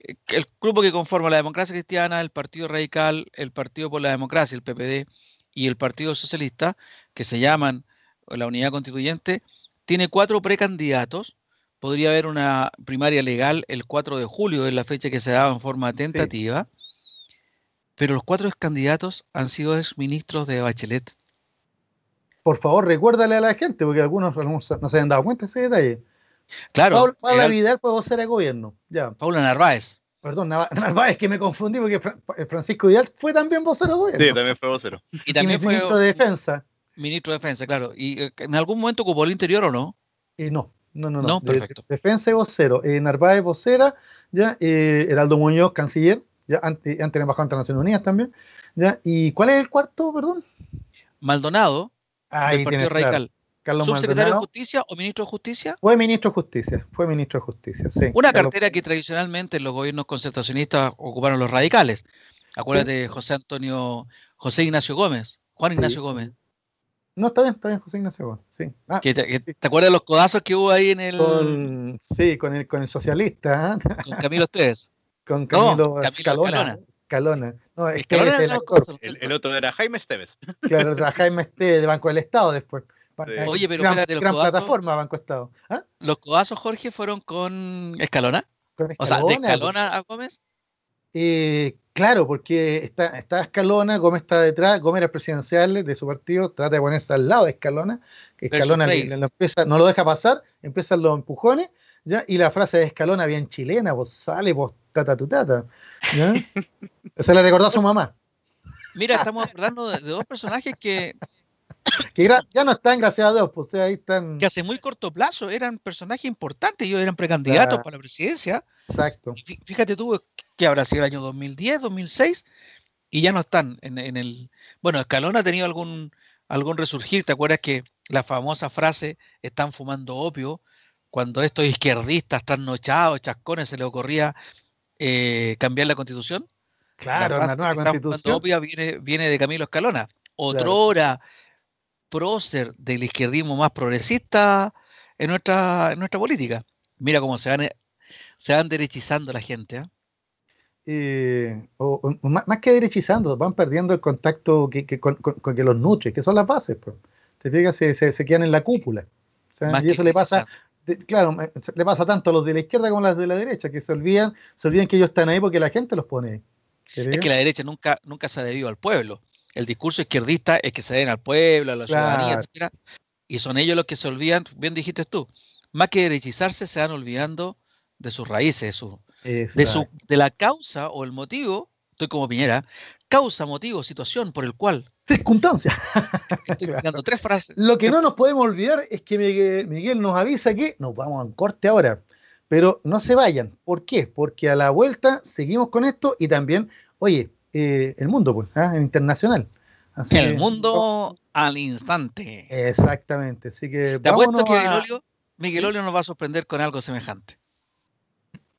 eh, el grupo que conforma la democracia cristiana, el Partido Radical, el Partido por la Democracia, el PPD, y el Partido Socialista, que se llaman la unidad constituyente, tiene cuatro precandidatos podría haber una primaria legal el 4 de julio, es la fecha que se daba en forma tentativa, pero los cuatro candidatos han sido exministros de Bachelet. Por favor, recuérdale a la gente, porque algunos, no se han dado cuenta de ese detalle. Claro. Paula, Vidal puede ser el gobierno. Ya. Paula Narváez. Perdón, [laughs] Narváez, que me confundí porque eh, Francisco Vidal fue también vocero de gobierno. Sí, también fue vocero. Y también fue ministro de Defensa. Ministro de Defensa, claro. ¿Y eh, en algún momento ocupó el interior o no? Y no. No, no, no. perfecto. defensa y vocero. Eh, Narváez, vocera, ya. Eh, Heraldo Muñoz, canciller, ya, antes, antes embajador de Naciones Unidas también. ¿ya? ¿Y cuál es el cuarto, perdón? Maldonado, del Partido Radical. Carlos ¿Subsecretario de Justicia o ministro de Justicia? Fue ministro de Justicia, fue ministro de Justicia, sí. Una cartera que tradicionalmente los gobiernos concertacionistas ocuparon los radicales. Acuérdate, José Antonio, José Ignacio Gómez, Juan Ignacio Gómez. No, está bien, está bien, José Ignacio Gómez. Sí. Ah, te, acuerdas de los codazos que hubo ahí en el. sí, con el, con el socialista. ¿ah? Con Camilo Ustedes. Con Camilo, Escalona. Escalona. No, es que el, el, otro era Jaime Esteves. Claro, era Jaime Esteves de Banco del Estado después. Oye, pero espérate, los gran plataforma Banco Estado. ¿Ah? ¿Los codazos, Jorge, fueron con Escalona? Con Escalona o sea, ¿de Escalona a Gómez? Eh, claro, porque está, está Escalona, Gómez está detrás, Gómez era presidencial de su partido, trata de ponerse al lado de Escalona, que Escalona empieza, no lo deja pasar, empiezan los empujones, ¿ya? y la frase de Escalona bien chilena, vos sale, vos tata tu tata. ¿ya? [laughs] Se le recordó a su mamá. Mira, estamos hablando de, dos personajes que [coughs] que ya no están, gracias a Dios, pues ahí están. Que hace muy corto plazo eran personajes importantes, ellos eran precandidatos para la presidencia. Exacto. Fíjate tú que habrá sido el año 2010, 2006, y ya no están en, el... Bueno, Escalón ha tenido algún, algún resurgir, ¿te acuerdas que la famosa frase, están fumando opio, cuando estos izquierdistas trasnochados, chascones, se les ocurría eh, cambiar la constitución? Claro, la, nueva constitución. Opio viene, viene de Camilo Escalona. Otrora prócer del izquierdismo más progresista en nuestra, en nuestra política. Mira cómo se van, se van derechizando la gente. ¿eh? Eh, o, más, que derechizando, van perdiendo el contacto que, con, que los nutre, que son las bases. Pues. Te fijas, se, se, quedan en la cúpula. y eso le pasa, claro, le pasa tanto a los de la izquierda como a los de la derecha, que se olvidan, se olvidan que ellos están ahí porque la gente los pone ahí. Es que la derecha nunca, nunca se ha debido al pueblo. El discurso izquierdista es que se den al pueblo, a la ciudadanía, etc. Y son ellos los que se olvidan, bien dijiste tú, más que derechizarse, se van olvidando de sus raíces, de su, de, su, de la causa o el motivo, estoy como Piñera, causa, motivo, situación por el cual. Circunstancia. Estoy [laughs] dando tres frases. Lo que no nos podemos olvidar es que Miguel, nos avisa que nos vamos a corte ahora. Pero no se vayan. ¿Por qué? Porque a la vuelta seguimos con esto y también, oye, eh, el mundo, pues, ¿ah? internacional. el mundo al instante. Exactamente. Así que. Te apuesto que Miguel Olio nos va a sorprender con algo semejante.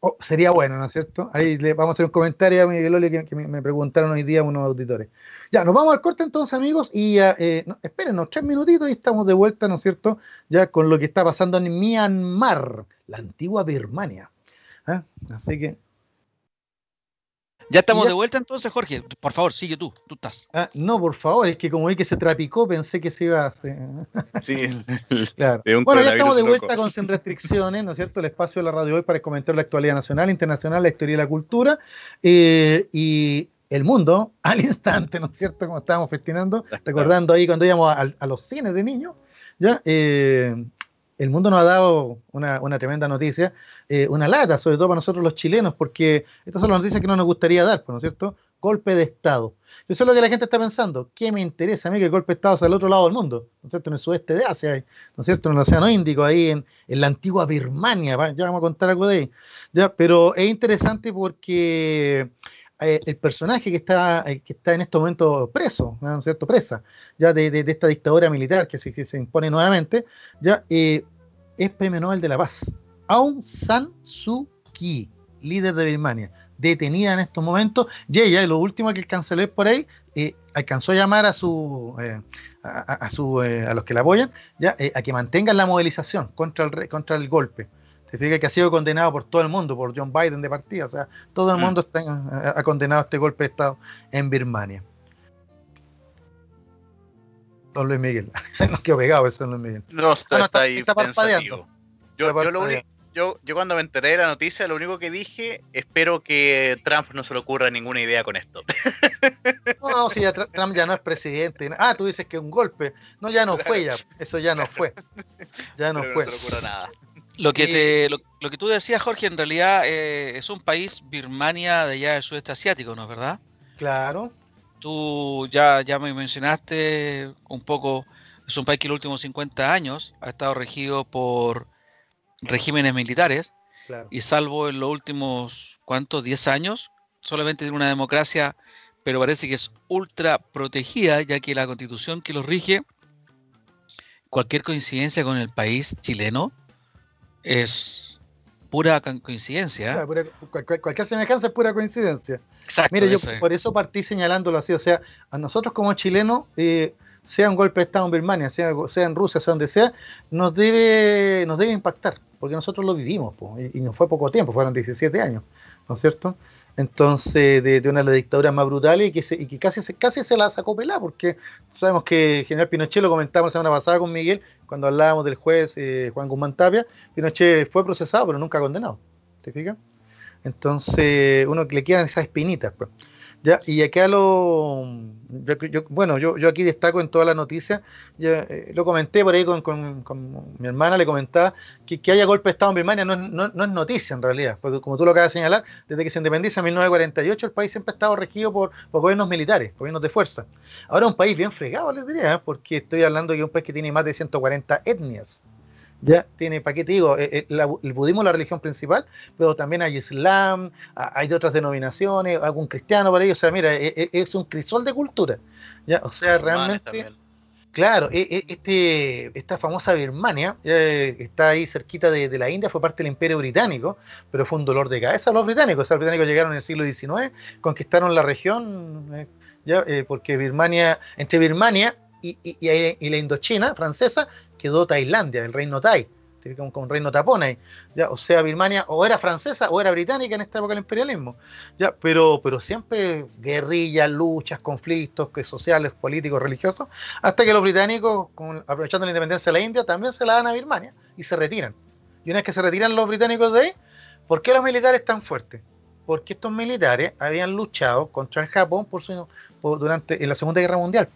Oh, sería bueno, ¿no es cierto? Ahí le vamos a hacer un comentario a Miguel Oli que, me, preguntaron hoy día unos auditores. Ya, nos vamos al corte entonces, amigos, y eh, espérenos tres minutitos y estamos de vuelta, ¿no es cierto? Ya con lo que está pasando en Myanmar, la antigua Birmania. ¿Ah? Así que ya estamos de vuelta entonces, Jorge. Por favor, sigue tú, tú estás. Ah, no, por favor, es que como vi que se trapicó, pensé que se iba a Sí, [laughs] claro. Bueno, ya estamos de vuelta con Sin Restricciones, ¿no es cierto? El espacio de la radio hoy para comentar la actualidad nacional, internacional, la historia y la cultura. Eh, y el mundo [laughs] al instante, ¿no es cierto? Como estábamos festinando, [laughs] recordando ahí cuando íbamos a, los cines de niños, ¿ya? Eh, el mundo nos ha dado una, tremenda noticia, eh, una lata, sobre todo para nosotros los chilenos, porque estas son las noticias que no nos gustaría dar, ¿no es cierto? Golpe de Estado. Eso es lo que la gente está pensando. ¿Qué me interesa a mí que el golpe de Estado sea al otro lado del mundo? ¿No es cierto? En el sudeste de Asia, ¿no es cierto? En el Océano Índico, ahí en, la antigua Birmania, ya vamos a contar algo de ahí. Pero es interesante porque eh, el personaje que está, eh, que está en estos momentos preso, ¿no cierto? Presa, ya de, esta dictadura militar que se, se impone nuevamente, ya eh, es premio Nobel de la Paz. Aung San Suu Kyi, líder de Birmania, detenida en estos momentos, y ella, lo último que a leer por ahí, alcanzó a llamar a su a, su, a los que la apoyan, ya, a que mantengan la movilización contra el, contra el golpe. Se fija que ha sido condenado por todo el mundo, por John Biden de partida, o sea, todo el mm. mundo está, ha condenado este golpe de Estado en Birmania. Don Luis Miguel, [laughs] se nos quedó pegado eso, Luis Miguel. No, está, ah, está, ahí está parpadeando. Yo, yo, yo, cuando me enteré de la noticia, lo único que dije, espero que Trump no se le ocurra ninguna idea con esto. No, [laughs] no, si ya Trump ya no es presidente. Ah, tú dices que un golpe. No, ya no fue, ya. Eso ya no fue. [laughs] Ya no fue. No se le ocurra nada. Lo que, te, lo, que tú decías, Jorge, en realidad eh, es un país, Birmania, de allá del sudeste asiático, ¿no es verdad? Claro. Tú ya, ya me mencionaste un poco, es un país que en los últimos 50 años ha estado regido por regímenes militares y salvo en los últimos, ¿cuántos? 10 años, solamente tiene una democracia, pero parece que es ultra protegida, ya que la constitución que los rige, cualquier coincidencia con el país chileno, es pura coincidencia. cualquier, semejanza es pura coincidencia. Exacto. Mire, yo por eso partí señalándolo así. O sea, a nosotros como chilenos, eh, sea un golpe de Estado en Birmania, sea, sea, en Rusia, sea donde sea, nos debe, nos debe impactar, porque nosotros lo vivimos, y, y no fue poco tiempo, fueron 17 años, ¿no es cierto? entonces de, una de las dictaduras más brutales y que, y que casi, casi se la sacó pelada, porque sabemos que general Pinochet lo comentamos la semana pasada con Miguel, cuando hablábamos del juez eh, Juan Guzmán Tapia, Pinochet fue procesado, pero nunca condenado. ¿Te fijas? Entonces, uno le quedan esas espinitas. Pues. Ya, y acá lo. Yo, bueno, yo, yo aquí destaco en toda la noticia, ya, eh, lo comenté por ahí con, con, mi hermana, le comentaba que, que haya golpe de Estado en Birmania no, no, no, es noticia en realidad, porque como tú lo acabas de señalar, desde que se independiza en 1948 el país siempre ha estado regido por, por gobiernos militares, gobiernos de fuerza. Ahora es un país bien fregado, les diría, ¿eh? porque estoy hablando de un país que tiene más de 140 etnias ya. Tiene, ¿para qué te digo? Eh, eh, el budismo es la religión principal, pero también hay islam, hay de otras denominaciones, algún cristiano por ahí, o sea, mira, e, e, es, un crisol de cultura, ya, o sea, realmente, claro, este, esta famosa Birmania, está ahí cerquita de, la India, fue parte del imperio británico, pero fue un dolor de cabeza a los británicos, o sea, los británicos llegaron en el siglo XIX, conquistaron la región, eh, ya, porque Birmania, entre Birmania y, y, la Indochina francesa quedó Tailandia, el reino Tai, con, con reino tapón ahí, ya, o sea, Birmania o era francesa o era británica en esta época del imperialismo, ya, pero, pero siempre guerrillas, luchas, conflictos que sociales, políticos, religiosos, hasta que los británicos, aprovechando la independencia de la India, también se la dan a Birmania y se retiran. Y una vez que se retiran los británicos de ahí, ¿por qué los militares tan fuertes? Porque estos militares habían luchado contra el Japón por su, durante en la Segunda Guerra Mundial.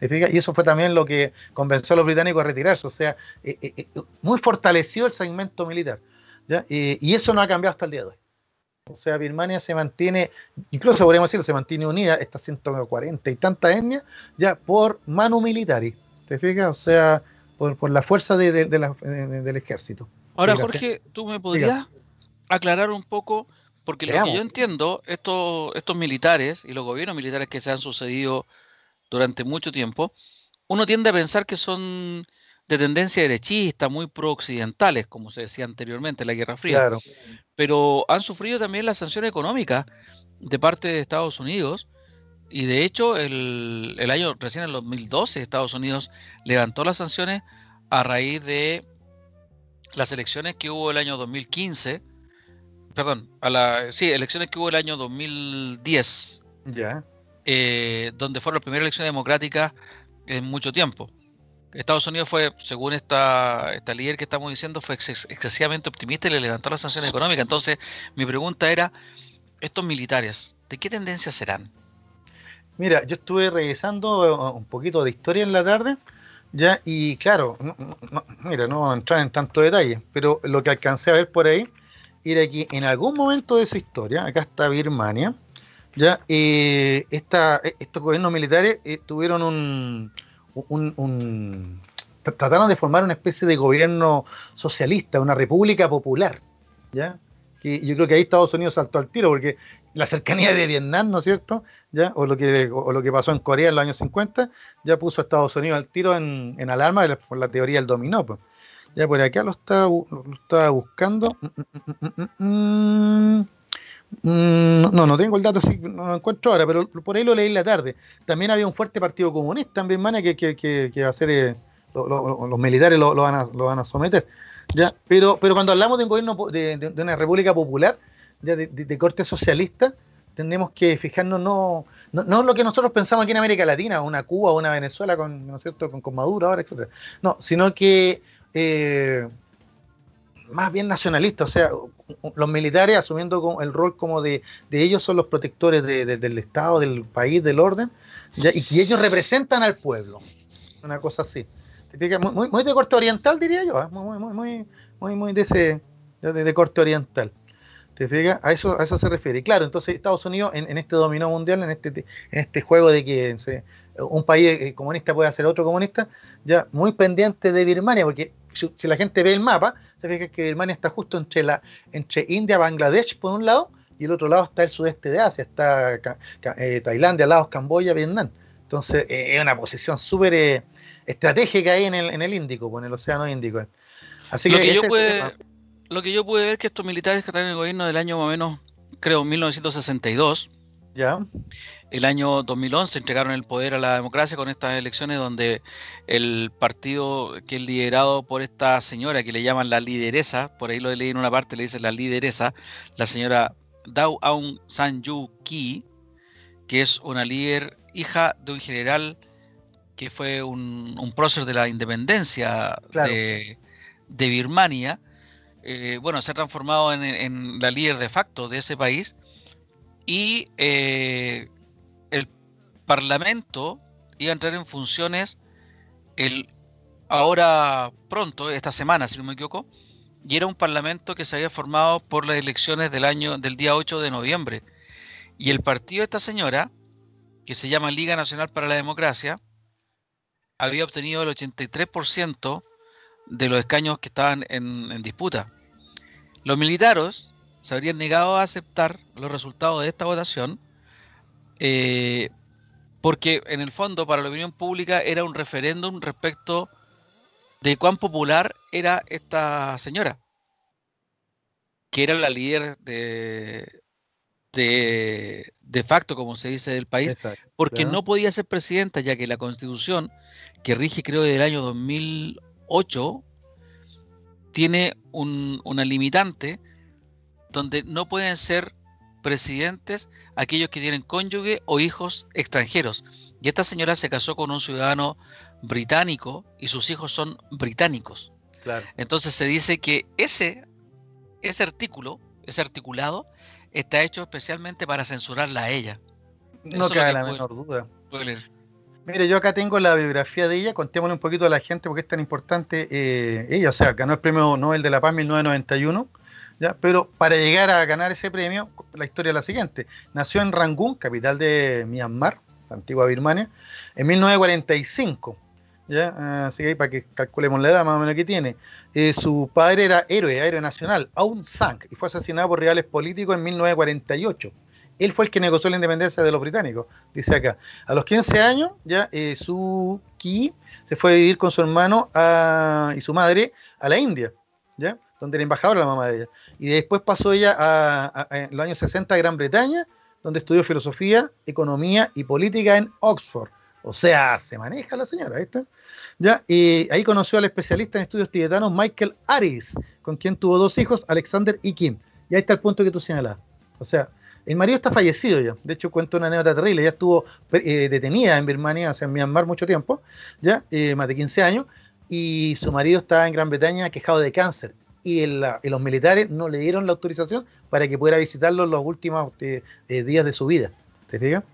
Y eso fue también lo que convenció a los británicos a retirarse, o sea, eh, eh, eh, muy fortaleció el segmento militar. y eso no ha cambiado hasta el día de hoy. O sea, Birmania se mantiene, incluso podríamos decirlo, se mantiene unida, estas 140 y tantas etnias, ya por mano militar. ¿Te fijas? O sea, por, la fuerza del ejército. Ahora, Jorge, ¿tú me podrías aclarar un poco? Porque lo que yo entiendo, estos, estos militares y los gobiernos militares que se han sucedido durante mucho tiempo, uno tiende a pensar que son de tendencia derechista, muy pro-occidentales, como se decía anteriormente en la Guerra Fría. Pero han sufrido también las sanciones económicas de parte de Estados Unidos. Y de hecho, el, año recién en el 2012, Estados Unidos levantó las sanciones a raíz de las elecciones que hubo el año 2015. Perdón, a la, sí, elecciones que hubo el año 2010. Ya. Eh, donde fueron las primeras elecciones democráticas en mucho tiempo. Estados Unidos fue, según esta, líder que estamos diciendo, fue excesivamente optimista y le levantó las sanciones económicas. Entonces, mi pregunta era, estos militares, ¿de qué tendencia serán? Mira, yo estuve revisando eh, un poquito de historia en la tarde, ya, y claro, mira, no voy a entrar en tanto detalle, pero lo que alcancé a ver por ahí era que en algún momento de su historia, acá está Birmania, ya, eh, esta, estos gobiernos militares eh, tuvieron un, trataron de formar una especie de gobierno socialista, una república popular, ¿ya? Que yo creo que ahí Estados Unidos saltó al tiro, porque la cercanía de Vietnam, ¿no es cierto? ¿Ya? O, lo que, o lo que pasó en Corea en los años 50, ya puso a Estados Unidos al tiro en, en alarma por la teoría del dominó. Pues. Ya por acá lo estaba, lo estaba buscando. Mm, mm, Mm, no, no tengo el dato, no lo encuentro ahora, pero por ahí lo leí en la tarde. También había un fuerte partido comunista en Birmania que, que, que, va a ser, eh, los militares lo, van a, lo van a someter. ¿ya? Pero, pero cuando hablamos de un gobierno, de, una república popular, ya de, corte socialista, tenemos que fijarnos no, no, no, lo que nosotros pensamos aquí en América Latina, una Cuba una Venezuela con, ¿no es cierto? con, con Maduro ahora, etcétera. No, sino que eh, más bien nacionalista, o sea, los militares asumiendo el rol como de, ellos son los protectores del Estado, del país, del orden, y que ellos representan al pueblo. Una cosa así. Muy, muy, de corte oriental, diría yo, ¿eh? muy, muy, muy, muy, muy de ese de, corte oriental. ¿Te fijas? A eso, a eso se refiere. Y claro, entonces Estados Unidos en, este dominó mundial, en este, en este juego de que un país eh, comunista puede hacer otro comunista, ya muy pendiente de Birmania, porque si la gente ve el mapa, se fija que Birmania está justo entre, la, entre India, Bangladesh por un lado, y el otro lado está el sudeste de Asia, está eh, Tailandia, Laos, Camboya, Vietnam. Entonces eh, es una posición súper eh, estratégica ahí en el, en el Índico, pues, en el Océano Índico. Así lo que, yo puede, lo que yo pude ver que estos militares que están en el gobierno del año más o menos, creo, 1962, ya. El año 2011 entregaron el poder a la democracia con estas elecciones donde el partido que es liderado por esta señora que le llaman la lideresa, por ahí lo leí en una parte, le dicen la lideresa, la señora Dao Aung San Suu Kyi, que es una líder hija de un general que fue un, prócer de la independencia de, Birmania. Eh, bueno, se ha transformado en, la líder de facto de ese país y eh, el Parlamento iba a entrar en funciones el ahora pronto, esta semana, si no me equivoco, y era un parlamento que se había formado por las elecciones del año del día 8 de noviembre. Y el partido de esta señora, que se llama Liga Nacional para la Democracia, había obtenido el 83% de los escaños que estaban en, disputa. Los militares se habrían negado a aceptar los resultados de esta votación eh, porque en el fondo para la opinión pública era un referéndum respecto de cuán popular era esta señora, que era la líder de, de, facto, como se dice, del país, porque no podía ser presidenta, ya que la constitución, que rige creo desde el año 2008, tiene una limitante donde no pueden ser presidentes aquellos que tienen cónyuge o hijos extranjeros. Y esta señora se casó con un ciudadano británico y sus hijos son británicos. Entonces se dice que ese, ese artículo, ese articulado, está hecho especialmente para censurarla a ella. No cabe la menor duda. Mire, yo acá tengo la biografía de ella, contémosle un poquito a la gente porque es tan importante eh, ella, o sea, ganó el premio Nobel de la Paz en 1991, pero para llegar a ganar ese premio, la historia es la siguiente, nació en Rangún, capital de Myanmar, la antigua Birmania, en 1945, ¿ya? Así que ahí para que calculemos la edad más o menos que tiene. Eh, su padre era héroe, héroe nacional, Aung San, y fue asesinado por rivales políticos en 1948. Él fue el que negoció la independencia de los británicos, dice acá. A los 15 años, ya eh, su Ki se fue a vivir con su hermano y su madre a la India, ¿ya? donde era embajadora la mamá de ella. Y después pasó ella a, los años 60 a Gran Bretaña, donde estudió filosofía, economía y política en Oxford. O sea, se maneja la señora, ¿viste? ¿Ya? Y ahí conoció al especialista en estudios tibetanos Michael Aris, con quien tuvo dos hijos, Alexander y Kim. Y ahí está el punto que tú señalas. O sea, el marido está fallecido ya. De hecho, cuento una anécdota terrible. Ella estuvo eh, detenida en Birmania, o sea, en Myanmar mucho tiempo, ya, eh, más de 15 años, y su marido estaba en Gran Bretaña quejado de cáncer. Y, los militares no le dieron la autorización para que pudiera visitarlo los últimos eh, días de su vida. ¿Te fijas?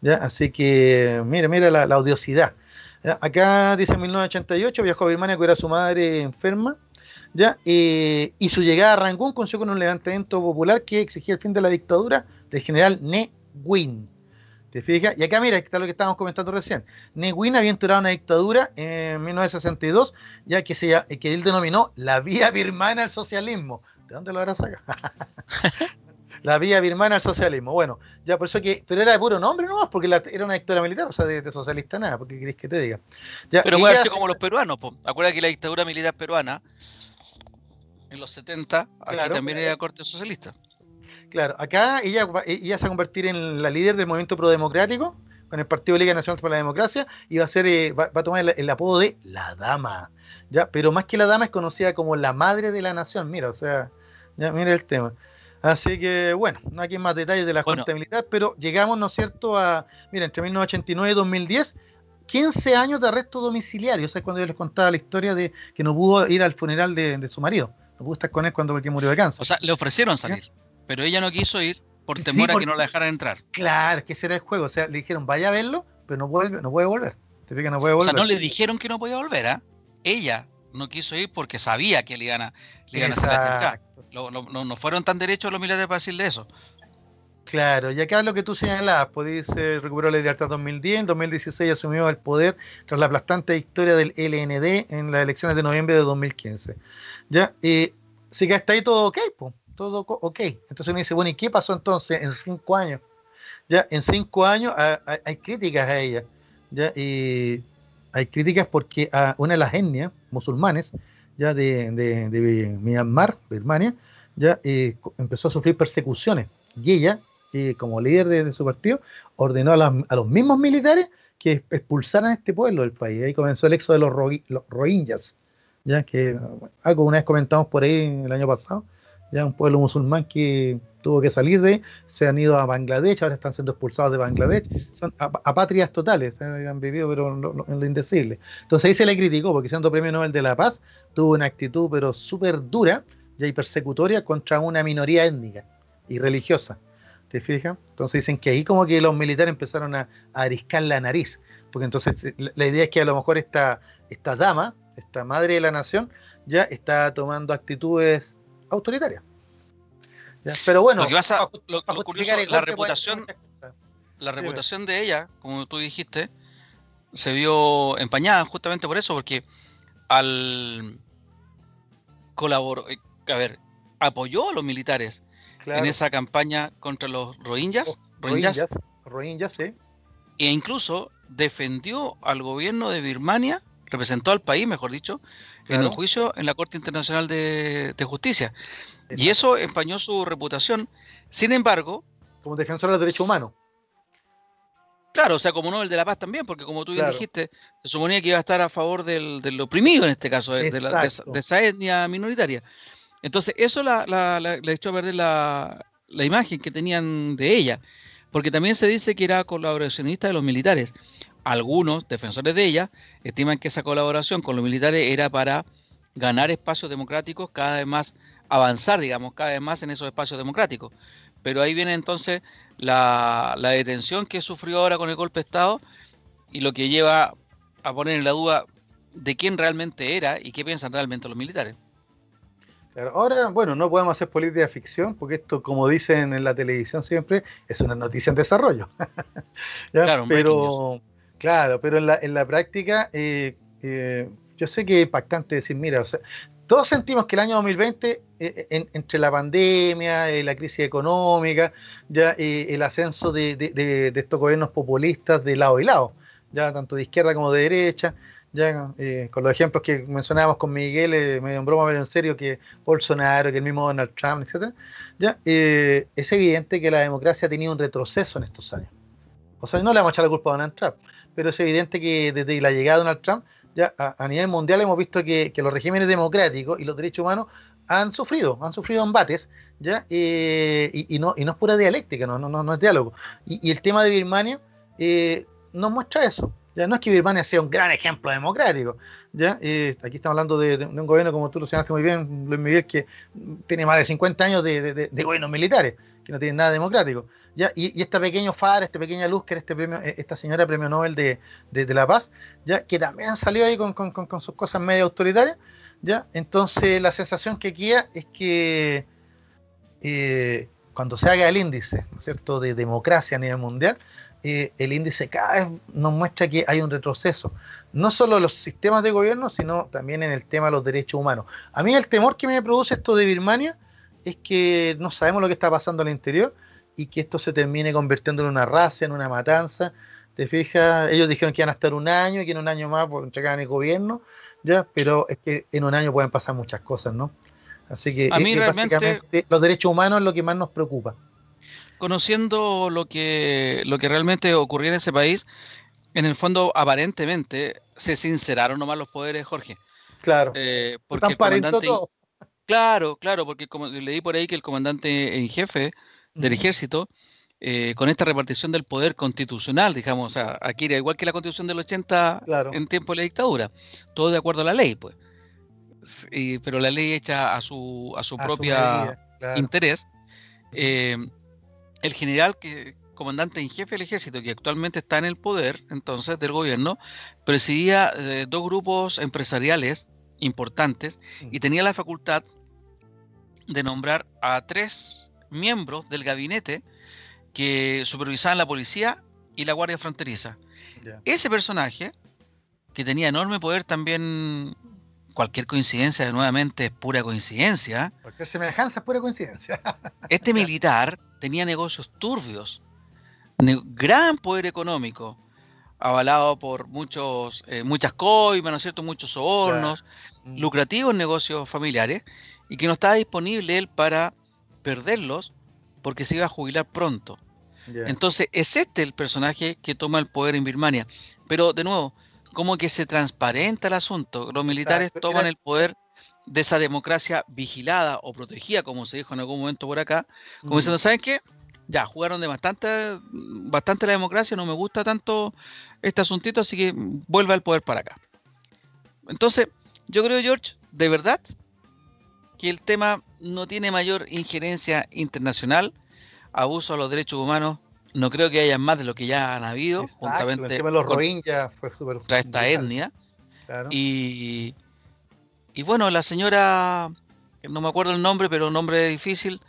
¿Ya? Así que, mira, mira la, odiosidad. Acá dice en 1988 viajó a Birmania a cuidar a su madre enferma. ¿ya? y su llegada a Rangún consiguió con un levantamiento popular que exigía el fin de la dictadura del general Ne Win. ¿Te fijas? Y acá mira, está lo que estábamos comentando recién. Ne Win había instaurado una dictadura en 1962, ya que, se, que él denominó la vía birmana al socialismo. ¿De dónde lo habrá sacado? [laughs] la vía birmana al socialismo. Bueno, ya por eso que, pero era de puro nombre nomás, porque era una dictadura militar, o sea, de, socialista nada, porque querés que te diga. pero puede ser como los peruanos, po. acuérdate que la dictadura militar peruana, en los 70, aquí también era corte socialista. Claro, acá ella, ella se va a convertir en la líder del movimiento prodemocrático, con el Partido Liga Nacional para la Democracia, y va a ser, eh, va, a tomar el, apodo de la dama. ¿ya? Pero más que la dama es conocida como la madre de la nación, mira, o sea, ya mira el tema. Así que, bueno, no hay más detalles de la Junta Militar, pero llegamos, ¿no es cierto?, a, mira, entre 1989 y 2010, 15 años de arresto domiciliario. O sea, cuando yo les contaba la historia de que no pudo ir al funeral de, su marido. No pudo estar con él cuando murió de cáncer. O sea, le ofrecieron salir, pero ella no quiso ir por temor a que no la dejaran entrar. Claro, que ese era el juego. O sea, le dijeron, vaya a verlo, pero no, vuelve, no puede volver. Te no puede volver. O sea, no le dijeron que no podía volver, ¿ah? Ella no quiso ir porque sabía que le iban a, le iban a hacer no, fueron tan derechos los militares para decirle eso. Claro, y acá lo que tú señalabas, pues dice, recuperó la libertad en 2010, en 2016 asumió el poder tras la aplastante victoria del LND en las elecciones de noviembre de 2015. Ya, y sí que hasta ahí todo ok, pues, todo ok. Entonces uno dice, bueno, ¿y qué pasó entonces en cinco años? Ya, en cinco años hay, críticas a ella, ya, y hay críticas porque a una de las etnias musulmanes ya de, de, Myanmar, Birmania, ya empezó a sufrir persecuciones. Y ella, como líder de, su partido, ordenó a, los mismos militares que expulsaran a este pueblo del país. Ahí comenzó el éxodo de los, rohingyas, ya que algo una vez comentamos por ahí el año pasado, ya un pueblo musulmán que tuvo que salir de, se han ido a Bangladesh, ahora están siendo expulsados de Bangladesh, son apátridas totales, eh, han vivido pero en lo, indecible. Entonces ahí se le criticó, porque siendo premio Nobel de la Paz, tuvo una actitud pero súper dura y persecutoria contra una minoría étnica y religiosa. ¿Te fijas? Entonces dicen que ahí como que los militares empezaron a, ariscar la nariz, porque entonces eh, la, idea es que a lo mejor esta, esta dama, esta madre de la nación, ya está tomando actitudes autoritarias. Pero bueno, la reputación, la reputación de ella, como tú dijiste, se vio empañada justamente por eso, porque al colaboró, eh, a ver, apoyó a los militares en esa campaña contra los rohingyas, rohingyas, rohingyas, sí. e incluso defendió al gobierno de Birmania, representó al país, mejor dicho, en el juicio en la Corte Internacional de, Justicia. Y eso empañó su reputación. Sin embargo... Como defensor de los derechos humanos. Claro, o sea, como Nobel de la Paz también, porque como tú bien dijiste, se suponía que iba a estar a favor del, oprimido en este caso, de, esa etnia minoritaria. Entonces, eso le echó a perder la, la imagen que tenían de ella, porque también se dice que era colaboracionista de los militares algunos defensores de ella estiman que esa colaboración con los militares era para ganar espacios democráticos, cada vez más avanzar, digamos, cada vez más en esos espacios democráticos. Pero ahí viene entonces la, detención que sufrió ahora con el golpe de Estado y lo que lleva a poner en la duda de quién realmente era y qué piensan realmente los militares. ahora, bueno, no podemos hacer política ficción porque esto, como dicen en la televisión siempre, es una noticia en desarrollo. [laughs] Claro, pero Claro, pero en la, en la práctica, eh, eh, yo sé que es impactante decir, mira, todos sentimos que el año 2020, eh, entre la pandemia, la crisis económica, ya el ascenso de, estos gobiernos populistas de lado y lado, ya tanto de izquierda como de derecha, ya con los ejemplos que mencionábamos con Miguel, medio en broma, medio en serio, que Bolsonaro, que el mismo Donald Trump, etcétera, ya es evidente que la democracia ha tenido un retroceso en estos años. O sea, no le vamos a echar la culpa a Donald Trump pero es evidente que desde la llegada de Donald Trump, ya a, nivel mundial hemos visto que, los regímenes democráticos y los derechos humanos han sufrido, han sufrido embates, ¿ya? Eh, y, no, y no es pura dialéctica, no, no, no, es diálogo. Y, el tema de Birmania eh, nos muestra eso. Ya no es que Birmania sea un gran ejemplo democrático. ¿ya? Eh, aquí estamos hablando de, un gobierno, como tú lo señalaste muy bien, Luis Miguel, que tiene más de 50 años de, de gobiernos militares, que no tienen nada democrático. ¿ya? Y, este pequeño faro, esta pequeña luz que era este premio, eh, esta señora premio Nobel de, la Paz, ya que también salió ahí con, sus cosas medio autoritarias, ¿ya? Entonces la sensación que queda es que eh, cuando se haga el índice, ¿no es cierto?, de democracia a nivel mundial, eh, el índice cada vez nos muestra que hay un retroceso, no solo en los sistemas de gobierno, sino también en el tema de los derechos humanos. A mí el temor que me produce esto de Birmania es que no sabemos lo que está pasando al interior y que esto se termine convirtiendo en una raza, en una matanza. ¿Te fijas? Ellos dijeron que iban a estar un año y que en un año más pues, entregaban el gobierno, ya, pero es que en un año pueden pasar muchas cosas, ¿no? Así que a mí realmente, los derechos humanos es lo que más nos preocupa. Conociendo lo que, lo que realmente ocurrió en ese país, en el fondo aparentemente se sinceraron nomás los poderes, Jorge. Claro. Eh, porque el comandante, Claro, claro, porque como leí por ahí que el comandante en jefe del ejército, eh, con esta repartición del poder constitucional, digamos, aquí era igual que la constitución del 80 en tiempo de la dictadura, todo de acuerdo a la ley, pues. pero la ley hecha a su, a su propia interés. Eh, el general que comandante en jefe del ejército, que actualmente está en el poder entonces del gobierno, presidía eh, dos grupos empresariales importantes y tenía la facultad de nombrar a tres miembros del gabinete que supervisaban la policía y la Guardia Fronteriza. Ese personaje, que tenía enorme poder también, cualquier coincidencia nuevamente es pura coincidencia. Cualquier semejanza es pura coincidencia. [laughs] este militar tenía negocios turbios, gran poder económico, avalado por muchos, eh, muchas coimas, ¿no es cierto? Muchos sobornos, lucrativos negocios familiares, y que no estaba disponible él para perderlos porque se iba a jubilar pronto. Entonces, es este el personaje que toma el poder en Birmania. Pero, de nuevo, como que se transparenta el asunto. Los militares Exacto, toman el poder de esa democracia vigilada o protegida, como se dijo en algún momento por acá, como Mm. diciendo, ¿saben qué? Ya, jugaron de bastante, bastante la democracia, no me gusta tanto este asuntito, así que vuelva el poder para acá. Entonces, yo creo, George, de verdad, que el tema no tiene mayor injerencia internacional, abuso a los derechos humanos, no creo que haya más de lo que ya han habido, Exacto, el juntamente tema de los Rohingya fue súper contra esta etnia. claro. Y, y bueno, la señora, no me acuerdo el nombre, pero un nombre difícil,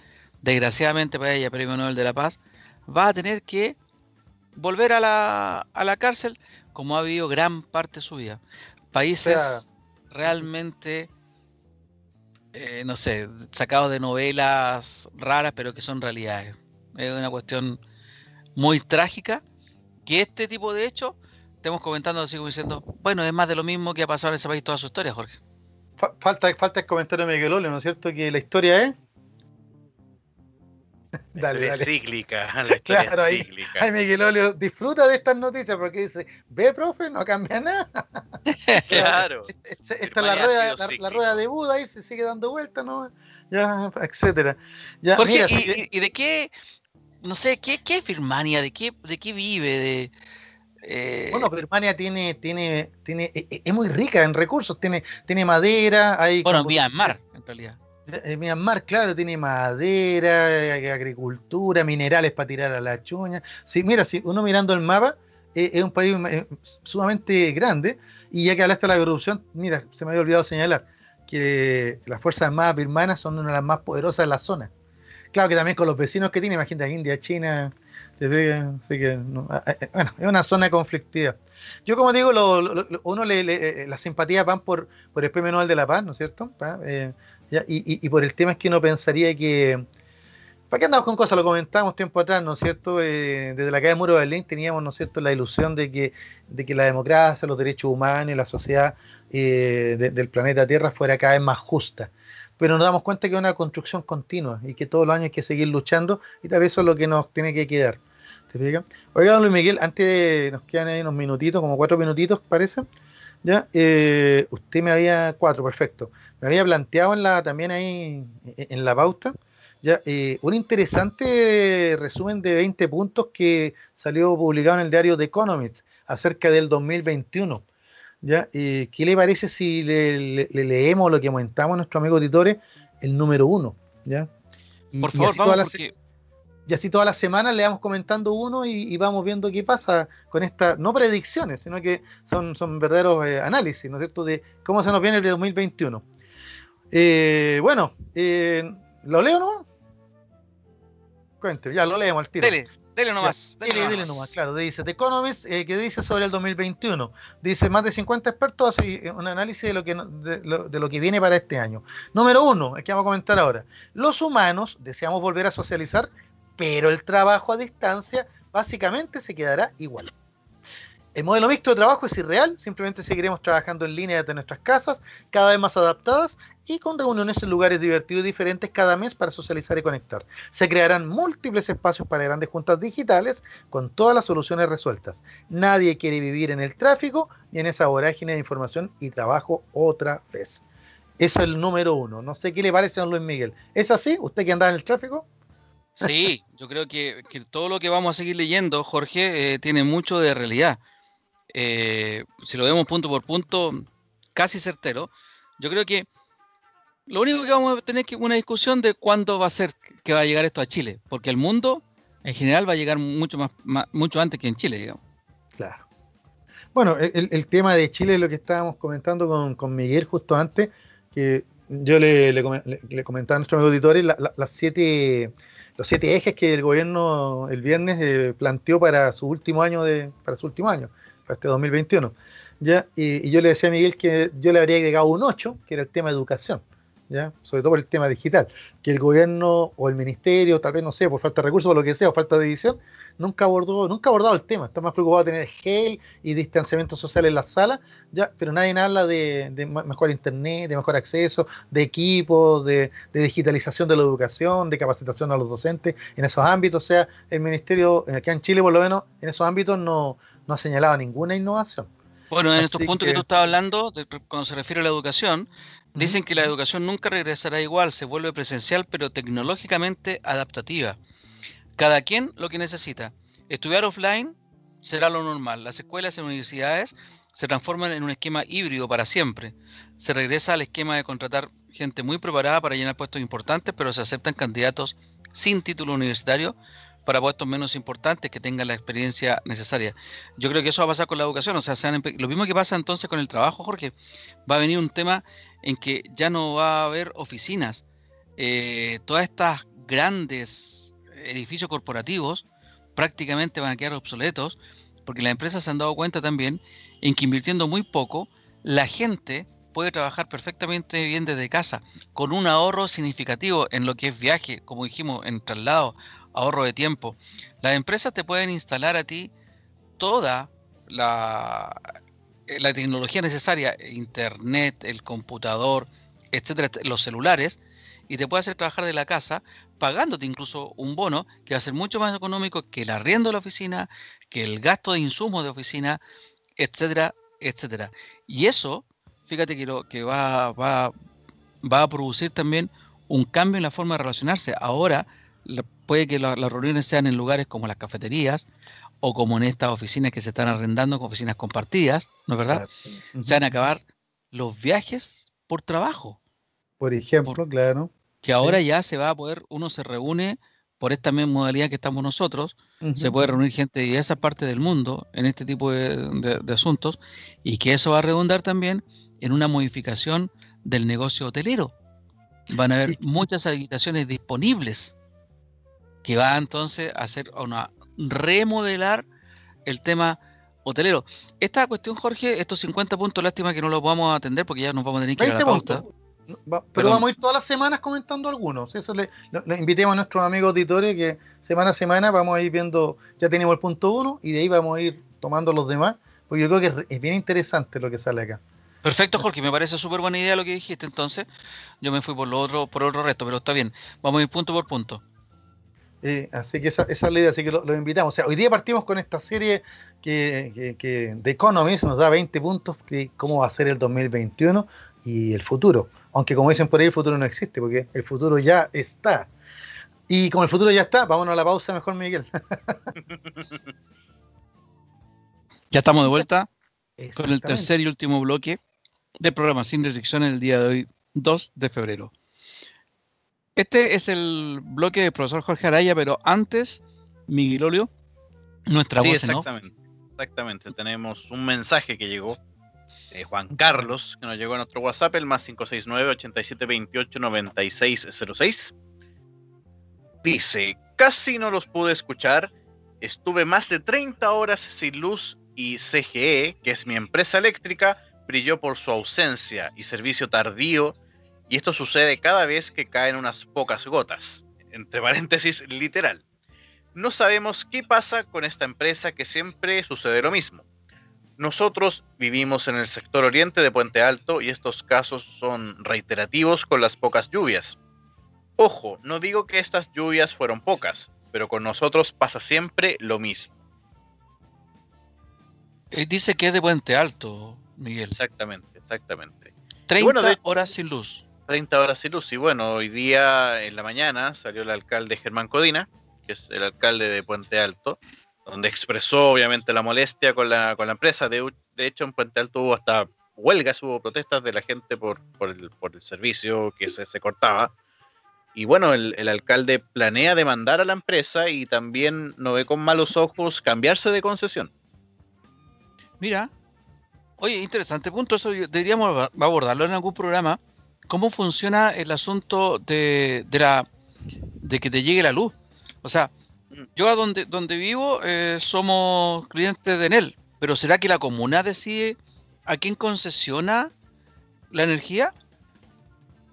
desgraciadamente para ella, Premio Nobel de la Paz, va a tener que volver a la, a la cárcel como ha vivido gran parte de su vida. Países sea, realmente, eh, no sé, sacados de novelas raras, pero que son realidades. Es una cuestión muy trágica que este tipo de hechos estemos comentando así como diciendo, bueno, es más de lo mismo que ha pasado en ese país toda su historia, Jorge. Fa- falta, falta el comentario de Miguel Olio, ¿no es cierto? Que la historia es. [laughs] La dale, cíclica, [laughs] la historia Claro, ahí- cíclica. Ay, Miguel Olio disfruta de estas noticias porque dice, ve, profe, no cambia nada. [laughs] Claro. Esta es la rueda, la, rueda de Buda y se sigue dando vueltas, ¿no? Ya, etcétera. Ya, Jorge, mira, ¿y, que- de qué, no sé, qué, qué es Birmania? ¿De qué, de qué vive? De, eh, Bueno, Birmania tiene, tiene, tiene, e- e- es muy rica en recursos, tiene, tiene madera, hay bueno, combustible- Myanmar, en realidad. Eh, Myanmar, claro, tiene madera, eh, agricultura, minerales para tirar a la chuña. Sí, mira, si uno mirando el mapa, eh, es un país eh, sumamente grande. Y ya que hablaste de la corrupción, mira, se me había olvidado señalar que las Fuerzas Armadas birmanas son una de las más poderosas de la zona. Claro que también con los vecinos que tiene, imagínate, India, China, así que, ah, ah, bueno, es una zona conflictiva. Yo como digo, lo- lo- uno le, le- las simpatías van por, el Premio Nobel de la Paz, ¿no es cierto? Eh, ya, y, y- por el tema es que uno pensaría que. ¿Para qué andamos con cosas? Lo comentábamos tiempo atrás, ¿no es cierto? Eh, desde la caída del muro de Berlín teníamos, ¿no es cierto?, la ilusión de que, de que la democracia, los derechos humanos y la sociedad eh, de- del planeta Tierra fuera cada vez más justa. Pero nos damos cuenta que es una construcción continua y que todos los años hay que seguir luchando y tal vez eso es lo que nos tiene que quedar. ¿Te fijas? Oiga, don Luis Miguel, antes de- nos quedan ahí unos minutitos, como cuatro minutitos, parece. Ya, eh, usted me había, cuatro, perfecto. Me había planteado en la, también ahí en en la pauta, ya, eh, un interesante resumen de 20 puntos que salió publicado en el diario The Economist acerca del 2021. ¿ya? Eh, ¿Qué le parece si le, le- le leemos lo que comentamos a nuestros amigos auditores, el número uno? ¿ya? Y- Por y favor, así todas vamos, las- porque y así todas las semanas le vamos comentando uno y, y vamos viendo qué pasa con estas, no predicciones, sino que son, son verdaderos eh, análisis, ¿no es cierto?, de cómo se nos viene el 2021. Eh, bueno, eh, ¿lo leo nomás? Cuente, ya lo leemos al tiro. dele, dele nomás. Dile, dele dile nomás. nomás, claro. Dice The Economist, eh, que dice sobre el 2021. Dice, más de 50 expertos hacen un análisis de lo, que, de, lo, de lo que viene para este año. Número uno, el que vamos a comentar ahora. Los humanos deseamos volver a socializar, pero el trabajo a distancia básicamente se quedará igual. El modelo mixto de trabajo es irreal, simplemente seguiremos trabajando en línea desde nuestras casas, cada vez más adaptadas y con reuniones en lugares divertidos y diferentes cada mes para socializar y conectar. Se crearán múltiples espacios para grandes juntas digitales con todas las soluciones resueltas. Nadie quiere vivir en el tráfico ni en esa vorágine de información y trabajo otra vez. Eso es el número uno. No sé qué le parece a Luis Miguel. ¿Es así? ¿Usted que anda en el tráfico? Sí, yo creo que, que todo lo que vamos a seguir leyendo, Jorge, eh, tiene mucho de realidad. Eh, si lo vemos punto por punto, casi certero. Yo creo que lo único que vamos a tener que una discusión de cuándo va a ser que va a llegar esto a Chile, porque el mundo en general va a llegar mucho más, mucho antes que en Chile, digamos. Claro. Bueno, el, tema de Chile es lo que estábamos comentando con, con Miguel justo antes, que yo le, le, come- le- le comentaba a nuestros auditores la- la- las siete, los siete ejes que el gobierno el viernes eh, planteó para su último año de, para su último año, para este 2021. Ya, y, yo le decía a Miguel que yo le habría agregado un 8, que era el tema de educación. ¿ya? sobre todo por el tema digital, que el gobierno o el ministerio, tal vez no sé, por falta de recursos o lo que sea, o falta de visión, nunca abordó, nunca ha abordado el tema. Está más preocupado de tener gel y distanciamiento social en las salas, ya, pero nadie habla de, mejor internet, de mejor acceso, de equipos, de, digitalización de la educación, de capacitación a los docentes en esos ámbitos. O sea, el ministerio, aquí en Chile por lo menos, en esos ámbitos no, no ha señalado ninguna innovación. Bueno, en estos puntos que, tú estabas hablando, cuando se refiere a la educación, dicen que la educación nunca regresará igual, se vuelve presencial, pero tecnológicamente adaptativa. Cada quien lo que necesita. Estudiar offline será lo normal. Las escuelas y universidades se transforman en un esquema híbrido para siempre. Se regresa al esquema de contratar gente muy preparada para llenar puestos importantes, pero se aceptan candidatos sin título universitario para puestos menos importantes que tengan la experiencia necesaria. Yo creo que eso va a pasar con la educación, o sea, lo mismo que pasa entonces con el trabajo, Jorge, va a venir un tema en que ya no va a haber oficinas. Eh, todas estas grandes edificios corporativos prácticamente van a quedar obsoletos porque las empresas se han dado cuenta también en que invirtiendo muy poco, la gente puede trabajar perfectamente bien desde casa, con un ahorro significativo en lo que es viaje, como dijimos, en traslado, ahorro de tiempo. Las empresas te pueden instalar a ti toda la, eh, la tecnología necesaria, internet, el computador, etcétera, los celulares, y te puede hacer trabajar de la casa pagándote incluso un bono que va a ser mucho más económico que el arriendo de la oficina, que el gasto de insumos de oficina, etcétera, etcétera. Y eso, fíjate que, lo, que va, va, va a producir también un cambio en la forma de relacionarse. Ahora puede que las reuniones sean en lugares como las cafeterías o como en estas oficinas que se están arrendando, con oficinas compartidas, ¿no es verdad? Se van a acabar los viajes por trabajo. Por ejemplo, claro. Que ahora ya se va a poder, uno se reúne por esta misma modalidad que estamos nosotros, se puede reunir gente de esa parte del mundo en este tipo de, asuntos y que eso va a redundar también en una modificación del negocio hotelero. Van a haber muchas habitaciones disponibles que va entonces a hacer una remodelar el tema hotelero. Esta cuestión, Jorge, estos 50 puntos, lástima que no los a atender porque ya nos vamos a tener que ir a la pauta pero vamos a ir todas las semanas comentando algunos. Eso le, invitemos a nuestros amigos auditores que semana a semana vamos a ir viendo, ya tenemos el punto uno y de ahí vamos a ir tomando los demás, porque yo creo que es, bien interesante lo que sale acá. Perfecto, Jorge, me parece súper buena idea lo que dijiste. Entonces, yo me fui por lo otro, por otro resto, pero está bien. Vamos a ir punto por punto. Así que esa, esa, es la idea, así que lo, invitamos. O sea, hoy día partimos con esta serie que, que, que The Economist nos da 20 puntos de cómo va a ser el 2021 y el futuro. Aunque como dicen por ahí, el futuro no existe, porque el futuro ya está. Y como el futuro ya está, vámonos a la pausa mejor, Miguel. [laughs] ya estamos de vuelta con el tercer y último bloque del programa Sin Restricciones el día de hoy, 2 de febrero. Este es el bloque del profesor Jorge Araya, pero antes, Miguel Olio, nuestra sí, exactamente, Exactamente, tenemos un mensaje que llegó eh, Juan Carlos, que nos llegó a nuestro WhatsApp, el más 569-8728-9606. Dice, casi no los pude escuchar, estuve más de 30 horas sin luz y CGE, que es mi empresa eléctrica, brilló por su ausencia y servicio tardío, y esto sucede cada vez que caen unas pocas gotas, entre paréntesis literal. No sabemos qué pasa con esta empresa que siempre sucede lo mismo nosotros vivimos en el sector oriente de Puente Alto y estos casos son reiterativos con las pocas lluvias. Ojo, no digo que estas lluvias fueron pocas, pero con nosotros pasa siempre lo mismo. Eh, dice que es de Puente Alto, Miguel. Exactamente, exactamente. 30 horas sin luz. 30 horas sin luz. Y bueno, hoy día en la mañana salió el alcalde Germán Codina, que es el alcalde de Puente Alto, donde expresó obviamente la molestia con la, con la empresa. De, hecho, en Puente Alto hubo hasta huelgas, hubo protestas de la gente por, por, el, por el, servicio que se, se cortaba. Y bueno, el, el, alcalde planea demandar a la empresa y también no ve con malos ojos cambiarse de concesión. Mira, oye, interesante punto, eso deberíamos abordarlo en algún programa. ¿Cómo funciona el asunto de, de, la, de que te llegue la luz? O sea, yo a donde, donde vivo eh, somos clientes de Enel, pero ¿será que la comuna decide a quién concesiona la energía?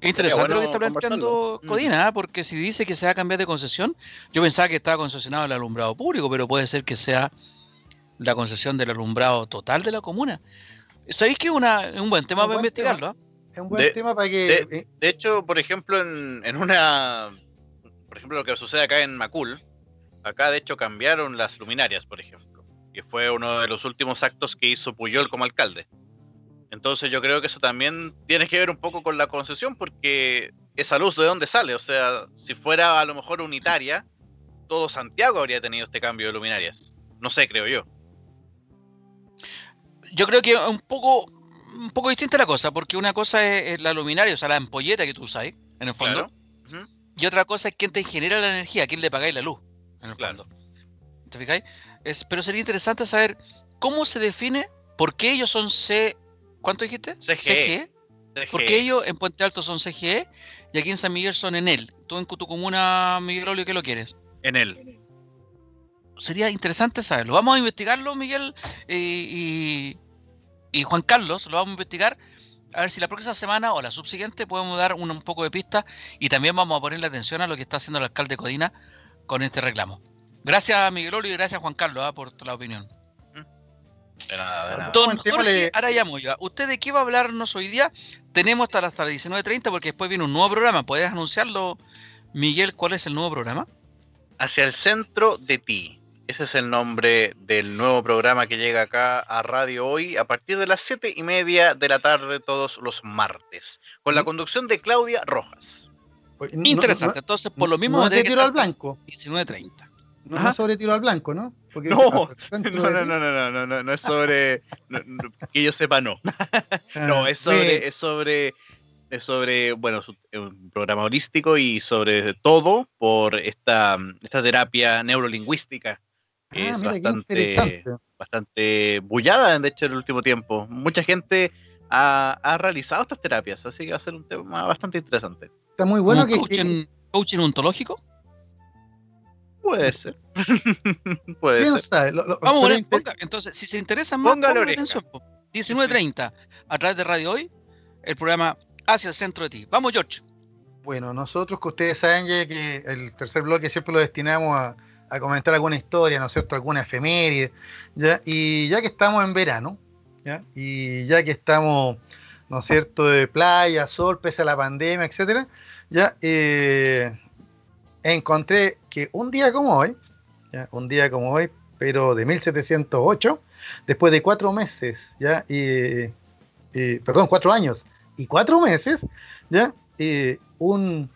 Es interesante lo que está planteando mm. Codina, ¿ah? porque si dice que se va a cambiar de concesión, yo pensaba que estaba concesionado el alumbrado público, pero puede ser que sea la concesión del alumbrado total de la comuna. ¿Sabéis que es un buen tema para investigarlo? ¿ah? Es un buen tema para que. De, hecho, por ejemplo, en, en, una. Por ejemplo, lo que sucede acá en Macul, acá de hecho cambiaron las luminarias, por ejemplo, que fue uno de los últimos actos que hizo Puyol como alcalde. Entonces yo creo que eso también tiene que ver un poco con la concesión, porque esa luz de dónde sale. O sea, si fuera a lo mejor unitaria, todo Santiago habría tenido este cambio de luminarias. No sé, creo yo. Yo creo que un poco, un poco distinta la cosa, porque una cosa es, la luminaria, o sea, la ampolleta que tú usas, en el fondo. Y otra cosa es quién te genera la energía, quién le pagáis la luz, en el fondo. ¿Te fijáis? pero sería interesante saber cómo se define por qué ellos son C ¿Cuánto dijiste? CGE. Porque ellos en Puente Alto son CGE y aquí en San Miguel son en él. Tú en tu comuna, Miguel Olio, ¿qué lo quieres? En él. Sería interesante saberlo. Vamos a investigarlo, Miguel y, Juan Carlos, lo vamos a investigar. A ver si la próxima semana o la subsiguiente podemos dar un, poco de pista y también vamos a ponerle atención a lo que está haciendo el alcalde Codina con este reclamo. Gracias, Miguel Olio, y gracias, Juan Carlos, ah, por la opinión. Don Jorge Araya ¿usted de qué va a hablarnos hoy día? Tenemos hasta las 19.30 porque después viene un nuevo programa. ¿Puedes anunciarlo, Miguel? ¿Cuál es el nuevo programa? Hacia el centro de ti. Ese es el nombre del nuevo programa que llega acá a Radio Hoy a partir de las 7 y media de la tarde todos los martes, con la conducción de Claudia Rojas. Interesante, entonces por lo mismo... No de tiro al blanco. 19.30. No, sobre tiro al blanco, ¿no? no, no, no, no, no, no, no, es sobre que yo sepa, no. [laughs] no, es sobre, es sobre, es sobre, bueno, un programa holístico y sobre todo por esta, esta terapia neurolingüística que es bastante, bastante bullada, de hecho, en el último tiempo. Mucha gente ha, ha, realizado estas terapias, así que va a ser un tema bastante interesante. Está muy bueno que... Coaching, coaching ontológico? Puede ser. [laughs] Puede ser. Sabe? Vamos a ponga, entonces, si se interesa más, ponga atención. 19.30, a través de Radio Hoy, el programa Hacia el Centro de Ti. Vamos, George. Bueno, nosotros que ustedes saben ya que el tercer bloque siempre lo destinamos a, a comentar alguna historia, ¿no es cierto? Alguna efeméride, ¿ya? Y ya que estamos en verano, ¿ya? Y ya que estamos, ¿no es cierto?, de playa, sol, pese a la pandemia, etcétera, ya, eh, encontré que un día como hoy, un día como hoy, pero de 1708, después de cuatro meses, ya, y, perdón, cuatro años y cuatro meses, ya, un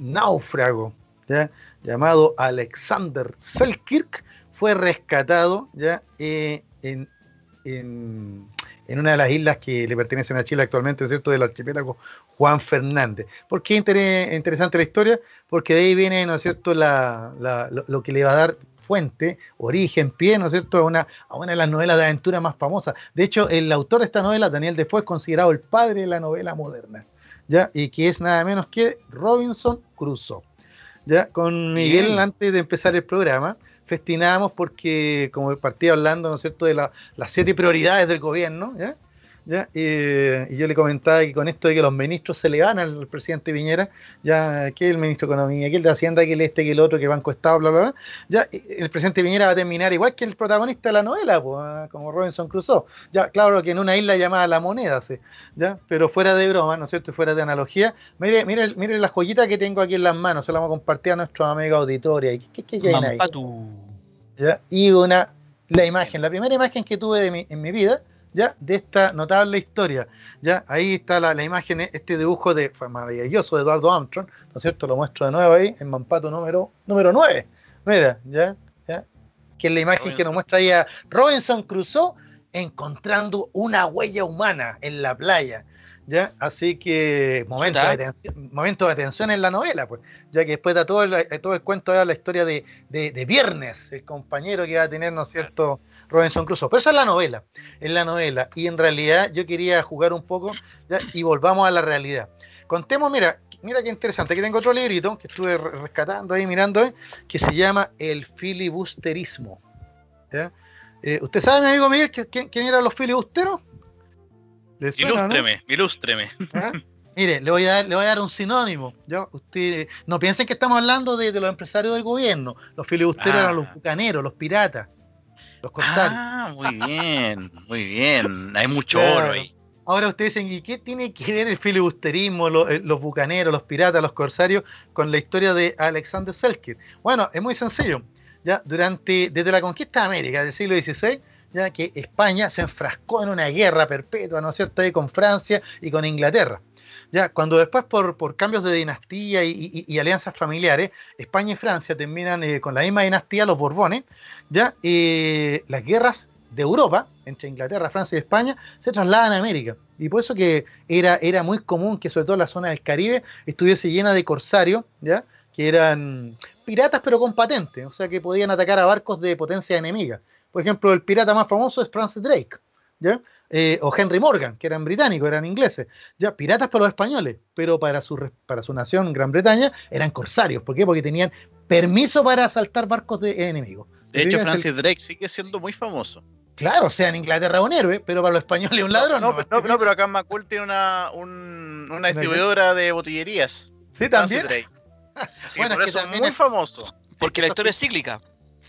náufrago, ya, llamado Alexander Selkirk fue rescatado, ya, eh, en, en, en, una de las islas que le pertenecen a Chile actualmente, ¿no es cierto?, del archipiélago Juan Fernández. ¿Por qué es interesante la historia? Porque de ahí viene, ¿no es cierto?, lo, que le va a dar fuente, origen, pie, ¿no es cierto?, a una, a una de las novelas de aventura más famosas. De hecho, el autor de esta novela, Daniel Defoe, es considerado el padre de la novela moderna, ¿ya? Y que es nada menos que Robinson Crusoe. ¿Ya? Con Miguel, antes de empezar el programa, festinábamos porque, como partía hablando, ¿no es cierto?, de las siete prioridades del gobierno, ¿ya? Y yo le comentaba que con esto de que los ministros se le van al presidente Piñera, ya que el ministro de Economía, que el de Hacienda, que el este, que el otro, que Banco Estado, bla, bla, bla, ya el presidente Piñera va a terminar igual que el protagonista de la novela, pues, como Robinson Crusoe. Ya, claro que en una isla llamada La Moneda, ¿sí? ya, pero fuera de broma, ¿no es cierto? Fuera de analogía. Mire, mire, mire la joyita que tengo aquí en las manos, se la vamos a compartir a nuestros amigos auditores. ¿Qué, qué, qué hay ahí? ¿Ya? Y una, la imagen, la primera imagen que tuve de mi, en mi vida ¿ya? de esta notable historia. ¿ya? Ahí está la, imagen, este dibujo de maravilloso de Eduardo Armstrong, ¿no es cierto? Lo muestro de nuevo ahí, en Mampato número, número 9. Mira, ¿ya? ¿ya? Que es la imagen que nos muestra ahí a Robinson Crusoe encontrando una huella humana en la playa. ¿Ya? Así que momento de, atención, momento de atención en la novela, pues, ya que después de todo el, todo el cuento de la historia de, de, de, Viernes, el compañero que va a tener, ¿no es cierto?, Robinson Crusoe. Pero esa es la novela, es la novela. Y en realidad yo quería jugar un poco y volvamos a la realidad. Contemos, mira, mira qué interesante. Aquí tengo otro librito que estuve rescatando ahí, mirando, eh, que se llama El filibusterismo. Eh, ¿Usted sabe, mi amigo Miguel, quién, quién eran los filibusteros? ilústreme, ilústreme. ¿Ah? Mire, le voy a dar, le voy a dar un sinónimo. ¿ya? Usted, no piensen que estamos hablando de, los empresarios del gobierno. Los filibusteros eran los ah. bucaneros, los piratas, los corsarios. Ah, muy bien, muy bien. Hay mucho oro ahí. Ahora ustedes dicen, ¿y qué tiene que ver el filibusterismo, eh, los, bucaneros, los piratas, los corsarios con la historia de Alexander Selkirk? Bueno, es muy sencillo. Ya durante, desde la conquista de América del siglo XVI, ya que España se enfrascó en una guerra perpetua, ¿no es cierto?, con Francia y con Inglaterra. Ya, cuando después por, cambios de dinastía y, alianzas familiares, España y Francia terminan eh, con la misma dinastía, los Borbones, ya eh, las guerras de Europa, entre Inglaterra, Francia y España, se trasladan a América. Y por eso que era, era muy común que sobre todo la zona del Caribe estuviese llena de corsarios, ¿ya? que eran piratas pero con patente, o sea que podían atacar a barcos de potencia enemiga. Por ejemplo, el pirata más famoso es Francis Drake, ¿ya? Eh, o Henry Morgan, que eran británicos, eran ingleses, ya piratas para los españoles, pero para su, para su nación, Gran Bretaña, eran corsarios. ¿Por qué? Porque tenían permiso para asaltar barcos de enemigos. De hecho, Francis Drake sigue siendo muy famoso. Claro, o sea, en Inglaterra un héroe, pero para los españoles un ladrón. No, no, no, pero acá en McCool tiene una, una distribuidora de botillerías. Sí, también. Así bueno, por es eso es muy famoso. Porque la historia es cíclica.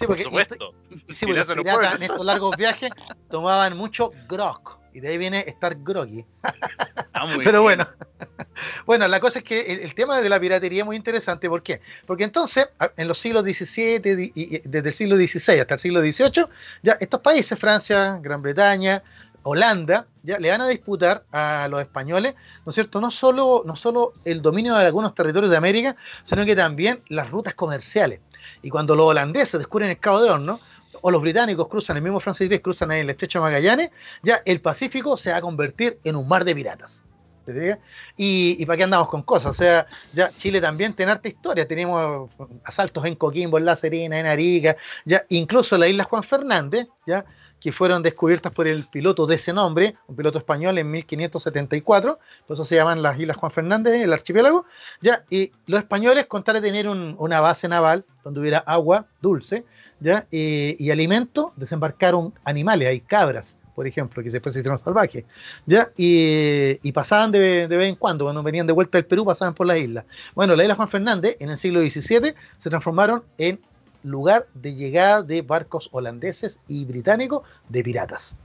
Sí, porque, Por supuesto. sí, [laughs] porque en estos largos viajes tomaban mucho grog. Y de ahí viene estar groggy. [laughs] Ah, Pero bueno. [laughs] Bueno, la cosa es que el, tema de la piratería es muy interesante. ¿Por qué? Porque entonces, en los siglos XVII, y desde el siglo XVI hasta el siglo XVIII, ya estos países, Francia, Gran Bretaña, Holanda, ya le van a disputar a los españoles, ¿no es cierto? No solo, no solo el dominio de algunos territorios de América, sino que también las rutas comerciales. Y cuando los holandeses descubren el Cabo de Horno, o los británicos cruzan, el mismo Francis Drake cruzan ahí el estrecho de Magallanes, ya el Pacífico se va a convertir en un mar de piratas. Y, para qué andamos con cosas, o sea, ya Chile también tiene arte historia, tenemos asaltos en Coquimbo, en La Serena, en Arica, ya incluso la isla Juan Fernández, ya que fueron descubiertas por el piloto de ese nombre, un piloto español en 1574, por eso se llaman las Islas Juan Fernández, el archipiélago, ya, y los españoles, con tal de tener una base naval donde hubiera agua dulce, ya, y, alimento, desembarcaron animales, hay cabras, por ejemplo, que después se hicieron salvajes, ya, y, pasaban de, de, vez en cuando, cuando venían de vuelta del Perú, pasaban por las islas. Bueno, la isla Juan Fernández, en el siglo XVII, se transformaron en lugar de llegada de barcos holandeses y británicos de piratas.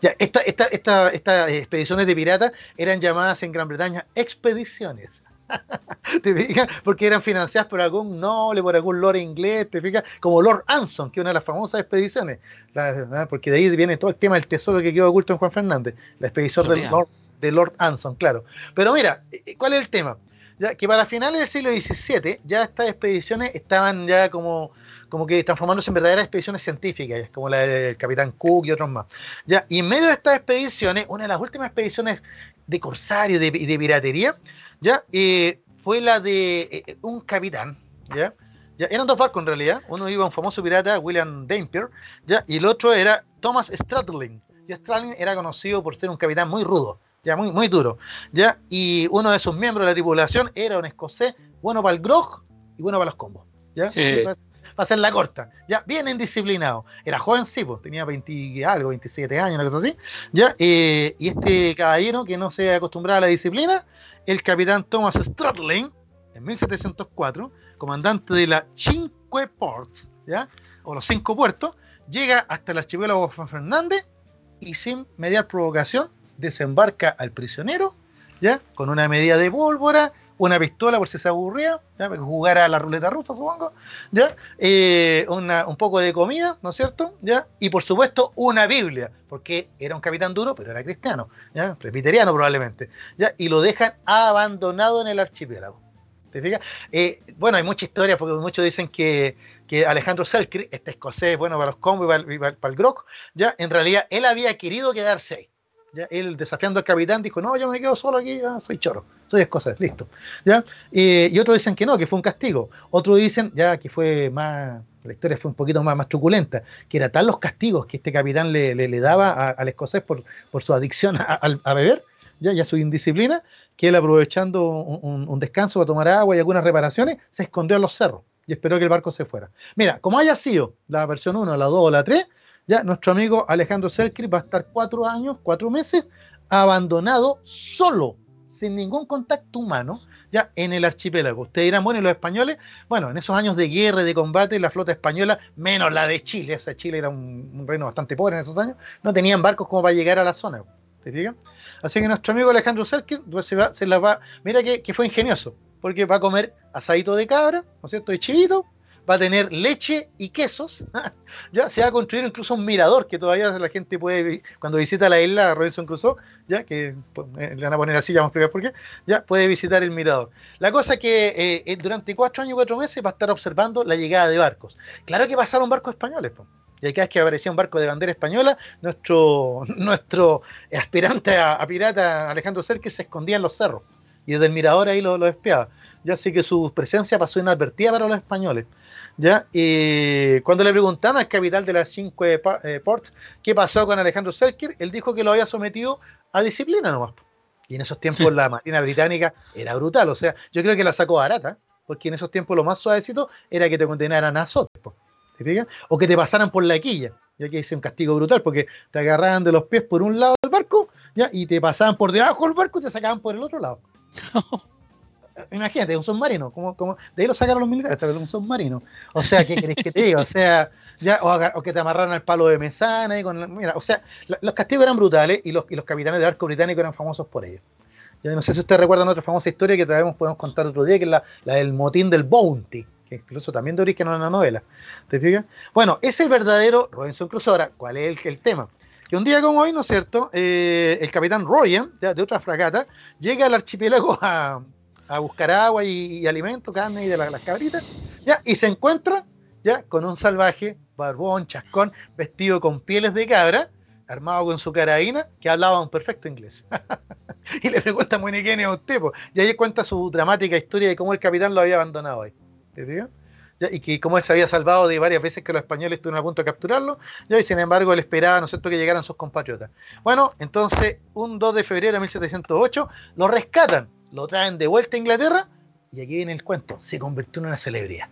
Ya, esta, esta, estas expediciones de piratas eran llamadas en Gran Bretaña expediciones. [laughs] ¿Te fijas? Porque eran financiadas por algún noble, por algún lord inglés, ¿te fijas? Como Lord Anson, que es una de las famosas expediciones. porque de ahí viene todo el tema del tesoro que quedó oculto en Juan Fernández. La expedición del Lord, de Lord Anson, claro. Pero mira, eh, ¿cuál es el tema? Ya, que para finales del siglo XVII ya estas expediciones estaban ya como como que transformándose en verdaderas expediciones científicas, como la del Capitán Cook y otros más. Ya, y en medio de estas expediciones, una de las últimas expediciones de corsario y de, piratería, ya, eh, fue la de eh, un capitán, ya, ya, eran dos barcos en realidad, uno iba un famoso pirata, William Dampier, ya, y el otro era Thomas Stradling, y Stradling era conocido por ser un capitán muy rudo, ya, muy, muy duro, ya, y uno de sus miembros de la tripulación era un escocés bueno para el grog y bueno para los combos, ya, para hacer la corta, ya, bien indisciplinado. Era joven, sí, pues, tenía 20 algo, 27 años, una cosa así, ya, eh, y este caballero que no se acostumbraba a la disciplina, el capitán Thomas Stradling, en 1704, comandante de la Cinque Ports, ya, o los cinco puertos, llega hasta el archipiélago Juan Fernández y sin mediar provocación desembarca al prisionero, ya, con una medida de pólvora, una pistola por si se aburría, ¿ya? jugar a la ruleta rusa, supongo, ¿ya? Eh, un poco de comida, ¿no es cierto? ¿ya? Y por supuesto una Biblia, porque era un capitán duro, pero era cristiano, ¿ya? presbiteriano probablemente, ¿ya? y lo dejan abandonado en el archipiélago. ¿Te fijas? Eh, bueno, hay mucha historia, porque muchos dicen que, Alejandro Selkirk, este escocés, bueno, para los combos y para, el Grok, ya en realidad él había querido quedarse. ¿ya? Él desafiando al capitán dijo, no, yo me quedo solo aquí, soy choro soy escocés, listo. ¿ya? y otros dicen que no, que fue un castigo. Otros dicen ya que fue más, la historia fue un poquito más, más truculenta, que era tal los castigos que este capitán le, le, daba al escocés por, por su adicción a, beber ¿ya? y a su indisciplina, que él aprovechando un, un, descanso para tomar agua y algunas reparaciones, se escondió en los cerros y esperó que el barco se fuera. Mira, como haya sido la versión 1, la 2 o la 3, ya nuestro amigo Alejandro Selkirk va a estar cuatro años, cuatro meses, abandonado solo sin ningún contacto humano, ya en el archipiélago. Ustedes dirán, bueno, ¿y los españoles? Bueno, en esos años de guerra y de combate, la flota española, menos la de Chile, o sea, Chile era un, reino bastante pobre en esos años, no tenían barcos como para llegar a la zona. ¿Te fijas? Así que nuestro amigo Alejandro Serkin pues, se, va, las va, mira que, que fue ingenioso, porque va a comer asadito de cabra, ¿no es cierto? De chivito, va a tener leche y quesos. [laughs] ya se va a construir incluso un mirador que todavía la gente puede, cuando visita la isla Robinson Crusoe, ya que pues, eh, le van a poner así, ya vamos a explicar por qué, ya puede visitar el mirador. La cosa es que eh, eh, durante cuatro años y cuatro meses va a estar observando la llegada de barcos. Claro que pasaron barcos españoles, Y cada vez que aparecía un barco de bandera española, nuestro, [laughs] nuestro aspirante a, pirata Alejandro Cerques se escondía en los cerros y desde el mirador ahí lo, lo espiaba. Ya así que su presencia pasó inadvertida para los españoles. ¿Ya? Y cuando le preguntaron al capital de las cinco eh, ports qué pasó con Alejandro Selkir, él dijo que lo había sometido a disciplina nomás. Y en esos tiempos la Marina Británica era brutal, o sea, yo creo que la sacó barata, porque en esos tiempos lo más suavecito era que te condenaran a azotes, ¿te fijas? O que te pasaran por la quilla, ya que hice un castigo brutal, porque te agarraban de los pies por un lado del barco, ¿ya? y te pasaban por debajo del barco y te sacaban por el otro lado. [laughs] imagínate, un submarino, como, como, de ahí lo sacaron los militares, pero un submarino. O sea, ¿qué querés que te diga? O sea, ya, o, que te amarraron al palo de mesana y con mira, o sea, los castigos eran brutales y los, y los capitanes de arco británico eran famosos por ello. Yo no sé si ustedes recuerdan otra famosa historia que también podemos contar otro día, que es la, del motín del Bounty, que incluso también de origen en una novela. ¿Te fijas? Bueno, es el verdadero Robinson Crusoe. Ahora, ¿cuál es el, tema? Que un día como hoy, ¿no es cierto? Eh, el capitán Royan, de otra fragata, llega al archipiélago a, a buscar agua y, alimento, carne y de las cabritas, ya, y se encuentra ya con un salvaje, barbón, chascón, vestido con pieles de cabra, armado con su carabina, que hablaba un perfecto inglés. [laughs] y le pregunta muy ni a usted, y ahí cuenta su dramática historia de cómo el capitán lo había abandonado ahí. ¿Te y que cómo él se había salvado de varias veces que los españoles estuvieron a punto de capturarlo, y sin embargo él esperaba, ¿no que llegaran sus compatriotas. Bueno, entonces, un 2 de febrero de 1708, lo rescatan lo traen de vuelta a Inglaterra y aquí viene el cuento, se convirtió en una celebridad.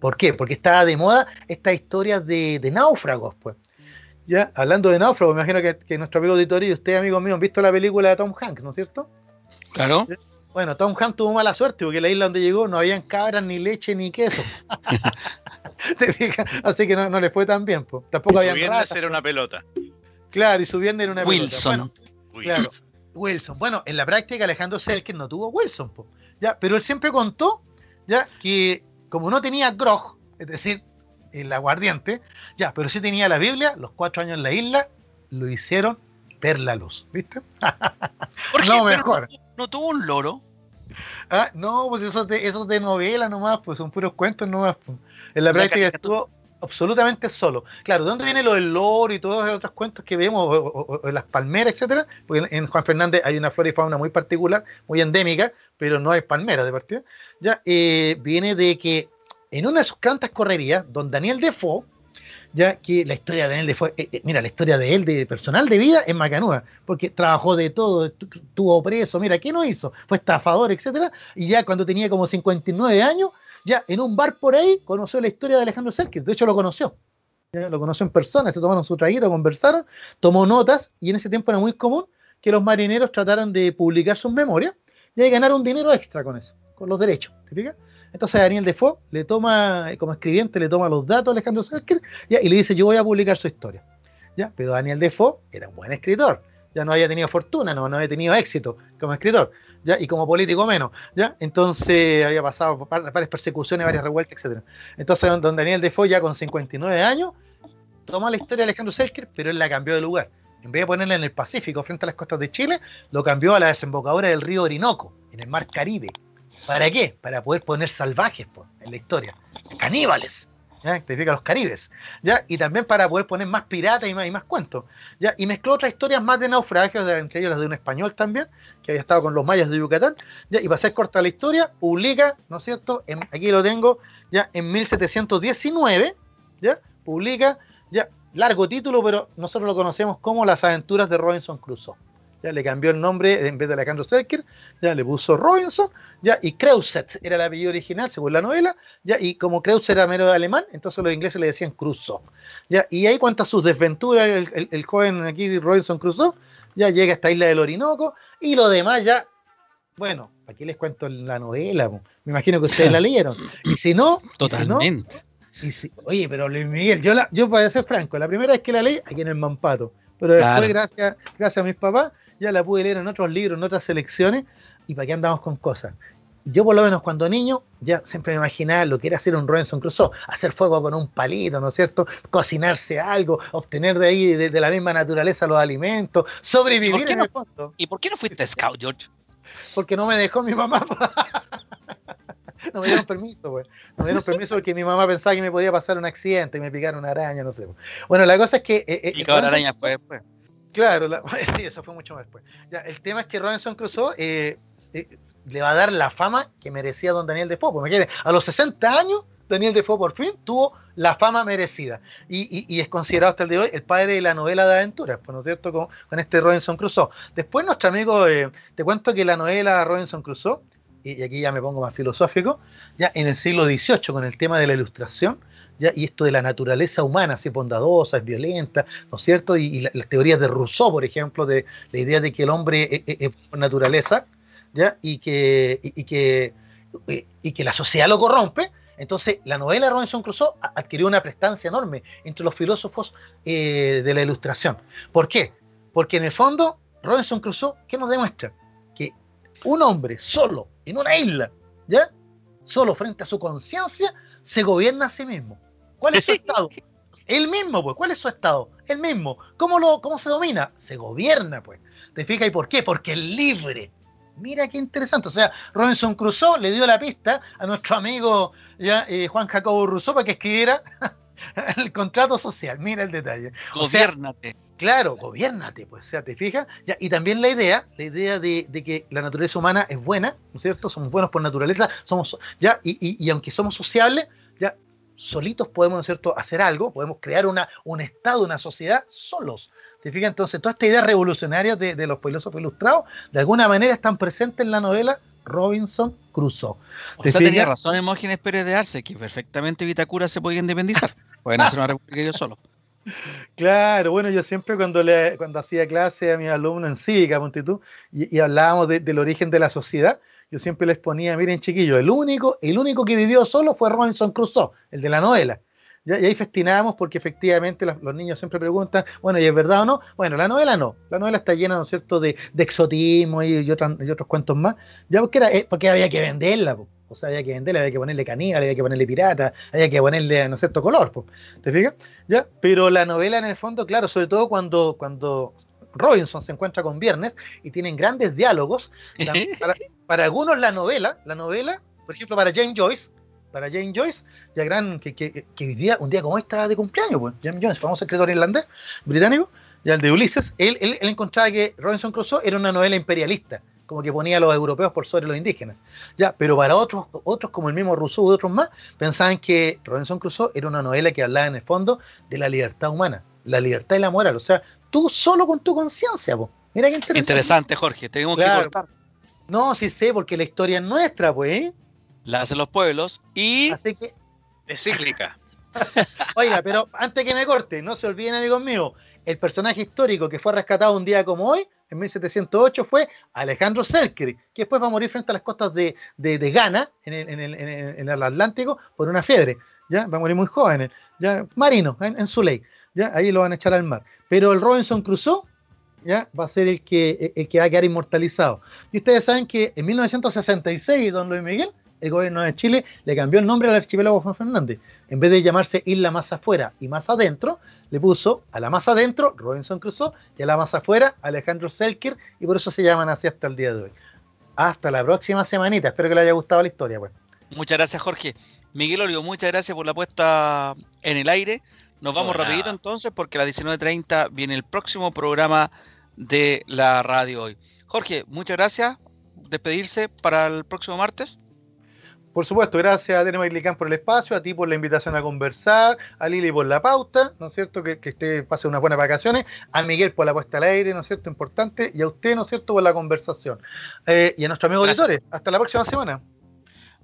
¿Por qué? Porque estaba de moda esta historia de, náufragos, pues. Ya, hablando de náufragos, me imagino que, nuestro amigo auditorio y ustedes, amigos míos, han visto la película de Tom Hanks, ¿no es cierto? Claro. Bueno, Tom Hanks tuvo mala suerte porque la isla donde llegó no habían cabras, ni leche, ni queso. [laughs] Así que no, le fue tan bien. Pues. Tampoco había. Su viernes era una pelota. Claro, y su viernes era una pelota. Wilson. Claro. Wilson. Bueno, en la práctica Alejandro Selkirk no tuvo Wilson, ya, pero él siempre contó ya que como no tenía grog, es decir, el aguardiente, ya, pero sí tenía la Biblia, los cuatro años en la isla, lo hicieron ver la luz, ¿viste? [laughs] ¿Por qué? No, mejor. No, tuvo un loro. Ah, no, pues eso es de, eso de novela nomás, pues son puros cuentos nomás. En la práctica estuvo absolutamente solo. Claro, ¿de dónde viene lo del loro y todos los otros cuentos que vemos, las palmeras, etcétera? Porque en, Juan Fernández hay una flora y fauna muy particular, muy endémica, pero no hay palmeras de partida. Ya, eh, viene de que en una de sus cantas correrías, don Daniel Defoe, ya que la historia de Daniel eh, eh, mira, la historia de él, de personal de vida, es macanuda, porque trabajó de todo, estuvo preso, mira, ¿qué no hizo? Fue estafador, etcétera, y ya cuando tenía como 59 años, ya en un bar por ahí conoció la historia de Alejandro Selkirk, de hecho lo conoció. Lo conoció en persona, se tomaron su traguito, conversaron, tomó notas y en ese tiempo era muy común que los marineros trataran de publicar sus memorias y ganaron dinero extra con eso, con los derechos. ¿Te fijas? Entonces Daniel Defoe le toma, como escribiente, le toma los datos a Alejandro Selkirk y le dice, yo voy a publicar su historia. ¿Ya? Pero Daniel Defoe era un buen escritor, ya no había tenido fortuna, no había tenido éxito como escritor. Y como político menos, ¿ya? Entonces había pasado varias persecuciones, varias revueltas, etc. Entonces don Daniel Defoe ya con 59 años tomó la historia de Alejandro Selkirk, pero él la cambió de lugar. En vez de ponerla en el Pacífico, frente a las costas de Chile, lo cambió a la desembocadura del río Orinoco, en el mar Caribe. ¿Para qué? Para poder poner salvajes en la historia. Caníbales. ¿Ya? Te los caribes, ¿ya? Y también para poder poner más piratas y más, y más cuentos, ¿ya? Y mezcló otras historias más de naufragios, entre ellos las de un español también, que había estado con los mayas de Yucatán, ¿ya? Y para hacer corta la historia, publica, ¿no es cierto? aquí lo tengo, ya en 1719, ¿ya? Publica, ya, largo título, pero nosotros lo conocemos como Las aventuras de Robinson Crusoe ya le cambió el nombre en vez de Alejandro Selker, ya le puso Robinson, ya, y Kreuset era el apellido original, según la novela, ya, y como Kreuset era mero alemán, entonces los ingleses le decían Crusoe, ya, y ahí cuenta sus desventuras el, joven aquí, Robinson Crusoe, ya llega a esta isla del Orinoco, y lo demás ya bueno, aquí les cuento la novela, me imagino que ustedes la [laughs] leyeron. Y si no, totalmente. Y si oye, pero Luis Miguel, yo, la, yo para ser franco, la primera vez que la leí aquí en el Mampato, pero después, gracias, gracias a mis papás, ya la pude leer en otros libros, en otras selecciones, y para qué andamos con cosas. Yo por lo menos cuando niño ya siempre me imaginaba lo que era hacer un Robinson Crusoe, hacer fuego con un palito, ¿no es cierto? Cocinarse algo, obtener de ahí, de, la misma naturaleza, los alimentos, sobrevivir en el fondo. ¿Y por qué no fuiste scout, George? Porque no me dejó mi mamá. [laughs] no me dieron permiso, güey. No me dieron permiso porque mi mamá pensaba que me podía pasar un accidente y me picaron una araña, no sé. Bueno, la cosa es que... Eh, eh, y araña fue después. Claro, [laughs] sí, eso fue mucho más después. Ya, el tema es que Robinson Crusoe eh, eh, le va a dar la fama que merecía don Daniel Defoe. Porque a los 60 años, Daniel Defoe por fin tuvo la fama merecida. Y, es considerado hasta el de hoy el padre de la novela de aventuras, ¿no es cierto? Con, este Robinson Crusoe. Después, nuestro amigo, eh, te cuento que la novela Robinson Crusoe, y, aquí ya me pongo más filosófico, ya en el siglo XVIII, con el tema de la ilustración, ¿Ya? y esto de la naturaleza humana, así bondadosa, es violenta, ¿no es cierto? Y, las teorías de Rousseau, por ejemplo, de la idea de que el hombre es, por naturaleza, y que, y, que, y que la sociedad lo corrompe, entonces la novela de Robinson Crusoe adquirió una prestancia enorme entre los filósofos eh, de la ilustración. ¿Por qué? Porque en el fondo, Robinson Crusoe, ¿qué nos demuestra? Que un hombre solo, en una isla, ¿ya? Solo frente a su conciencia, se gobierna a sí mismo. ¿Cuál es su [laughs] estado? El mismo, pues. ¿Cuál es su estado? El mismo. ¿Cómo, lo, cómo se domina? Se gobierna, pues. ¿Te fijas? ¿Y por qué? Porque es libre. Mira qué interesante. O sea, Robinson Crusoe le dio la pista a nuestro amigo ya, eh, Juan Jacobo Rousseau para que escribiera [laughs] el contrato social. Mira el detalle. Gobiernate. claro, gobiernate, pues, o sea, te fijas. Ya, y también la idea, la idea de, que la naturaleza humana es buena, ¿no es cierto? Somos buenos por naturaleza, somos, ya, y, y, y aunque somos sociables, ya, solitos podemos, ¿no es cierto?, hacer algo, podemos crear una, un estado, una sociedad solos. ¿Te fijas? Entonces, toda esta idea revolucionaria de, los filósofos ilustrados, de alguna manera están presentes en la novela Robinson Crusoe. O sea, tenía razón Hermógenes Pérez de Arce, que perfectamente Vitacura se podía independizar. [laughs] Pueden hacer una república ellos solos. Claro, bueno, yo siempre cuando le, cuando hacía clase a mis alumnos en cívica, Montitud, y, y hablábamos del origen de la sociedad, yo siempre les ponía, miren chiquillos, el único, el único que vivió solo fue Robinson Crusoe, el de la novela. Y ahí festinamos porque efectivamente los, niños siempre preguntan, bueno, ¿y es verdad o no? Bueno, la novela no. La novela está llena, ¿no es cierto?, de, exotismo y, otros cuentos más. Ya porque, era, eh, porque había que venderla, o sea, había que venderla, había que ponerle caníbal, había que ponerle pirata, había que ponerle, ¿no es cierto?, color, ¿te fijas? ¿Ya? Pero la novela en el fondo, claro, sobre todo cuando, cuando Robinson se encuentra con Viernes y tienen grandes diálogos, [laughs] para, para algunos la novela, la novela, por ejemplo, para Jane Joyce, para James Joyce, ya gran, que, que, que hoy día, un día como este está de cumpleaños, pues, James Joyce, famoso escritor irlandés, británico, ya el de Ulises, él, él, encontraba que Robinson Crusoe era una novela imperialista, como que ponía a los europeos por sobre los indígenas. Ya, pero para otros, otros como el mismo Rousseau y otros más, pensaban que Robinson Crusoe era una novela que hablaba en el fondo de la libertad humana, la libertad y la moral, o sea, tú solo con tu conciencia, Mira qué interesante. Interesante, Jorge, tenemos que cortar. No, sí sé, porque la historia es nuestra, pues. ¿eh? la hacen los pueblos y Así que... es cíclica. [laughs] Oiga, pero antes que me corte, no se olviden, amigos míos, el personaje histórico que fue rescatado un día como hoy, en 1708, fue Alejandro Selkirk, que después va a morir frente a las costas de, de, Ghana, en el, en, el, en el, Atlántico, por una fiebre. ¿ya? Va a morir muy joven, ya marino, en, su ley. ¿Ya? Ahí lo van a echar al mar. Pero el Robinson Crusoe ¿ya? va a ser el que, el que va a quedar inmortalizado. Y ustedes saben que en 1966, don Luis Miguel, el gobierno de Chile le cambió el nombre al archipiélago Juan Fernández. En vez de llamarse Isla Más Afuera y Más Adentro, le puso a la más adentro Robinson Crusoe y a la más afuera Alejandro Selkir y por eso se llaman así hasta el día de hoy. Hasta la próxima semanita. Espero que le haya gustado la historia. Pues. Muchas gracias, Jorge. Miguel Olio, muchas gracias por la puesta en el aire. Nos vamos rapidito entonces porque a las 19.30 viene el próximo programa de la radio hoy. Jorge, muchas gracias. Despedirse para el próximo martes. Por supuesto, gracias a Dene Licán por el espacio, a ti por la invitación a conversar, a Lili por la pauta, ¿no es cierto? Que, que usted pase unas buenas vacaciones, a Miguel por la puesta al aire, ¿no es cierto? Importante, y a usted, ¿no es cierto?, por la conversación. Eh, y a nuestros amigos auditores, hasta la próxima semana.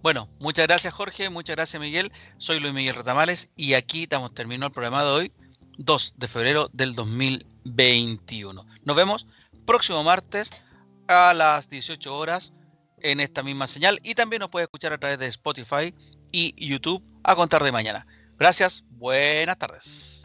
Bueno, muchas gracias Jorge, muchas gracias Miguel. Soy Luis Miguel Retamales y aquí estamos terminando el programa de hoy, 2 de febrero del 2021. Nos vemos próximo martes a las 18 horas en esta misma señal y también nos puede escuchar a través de Spotify y YouTube a contar de mañana. Gracias, buenas tardes.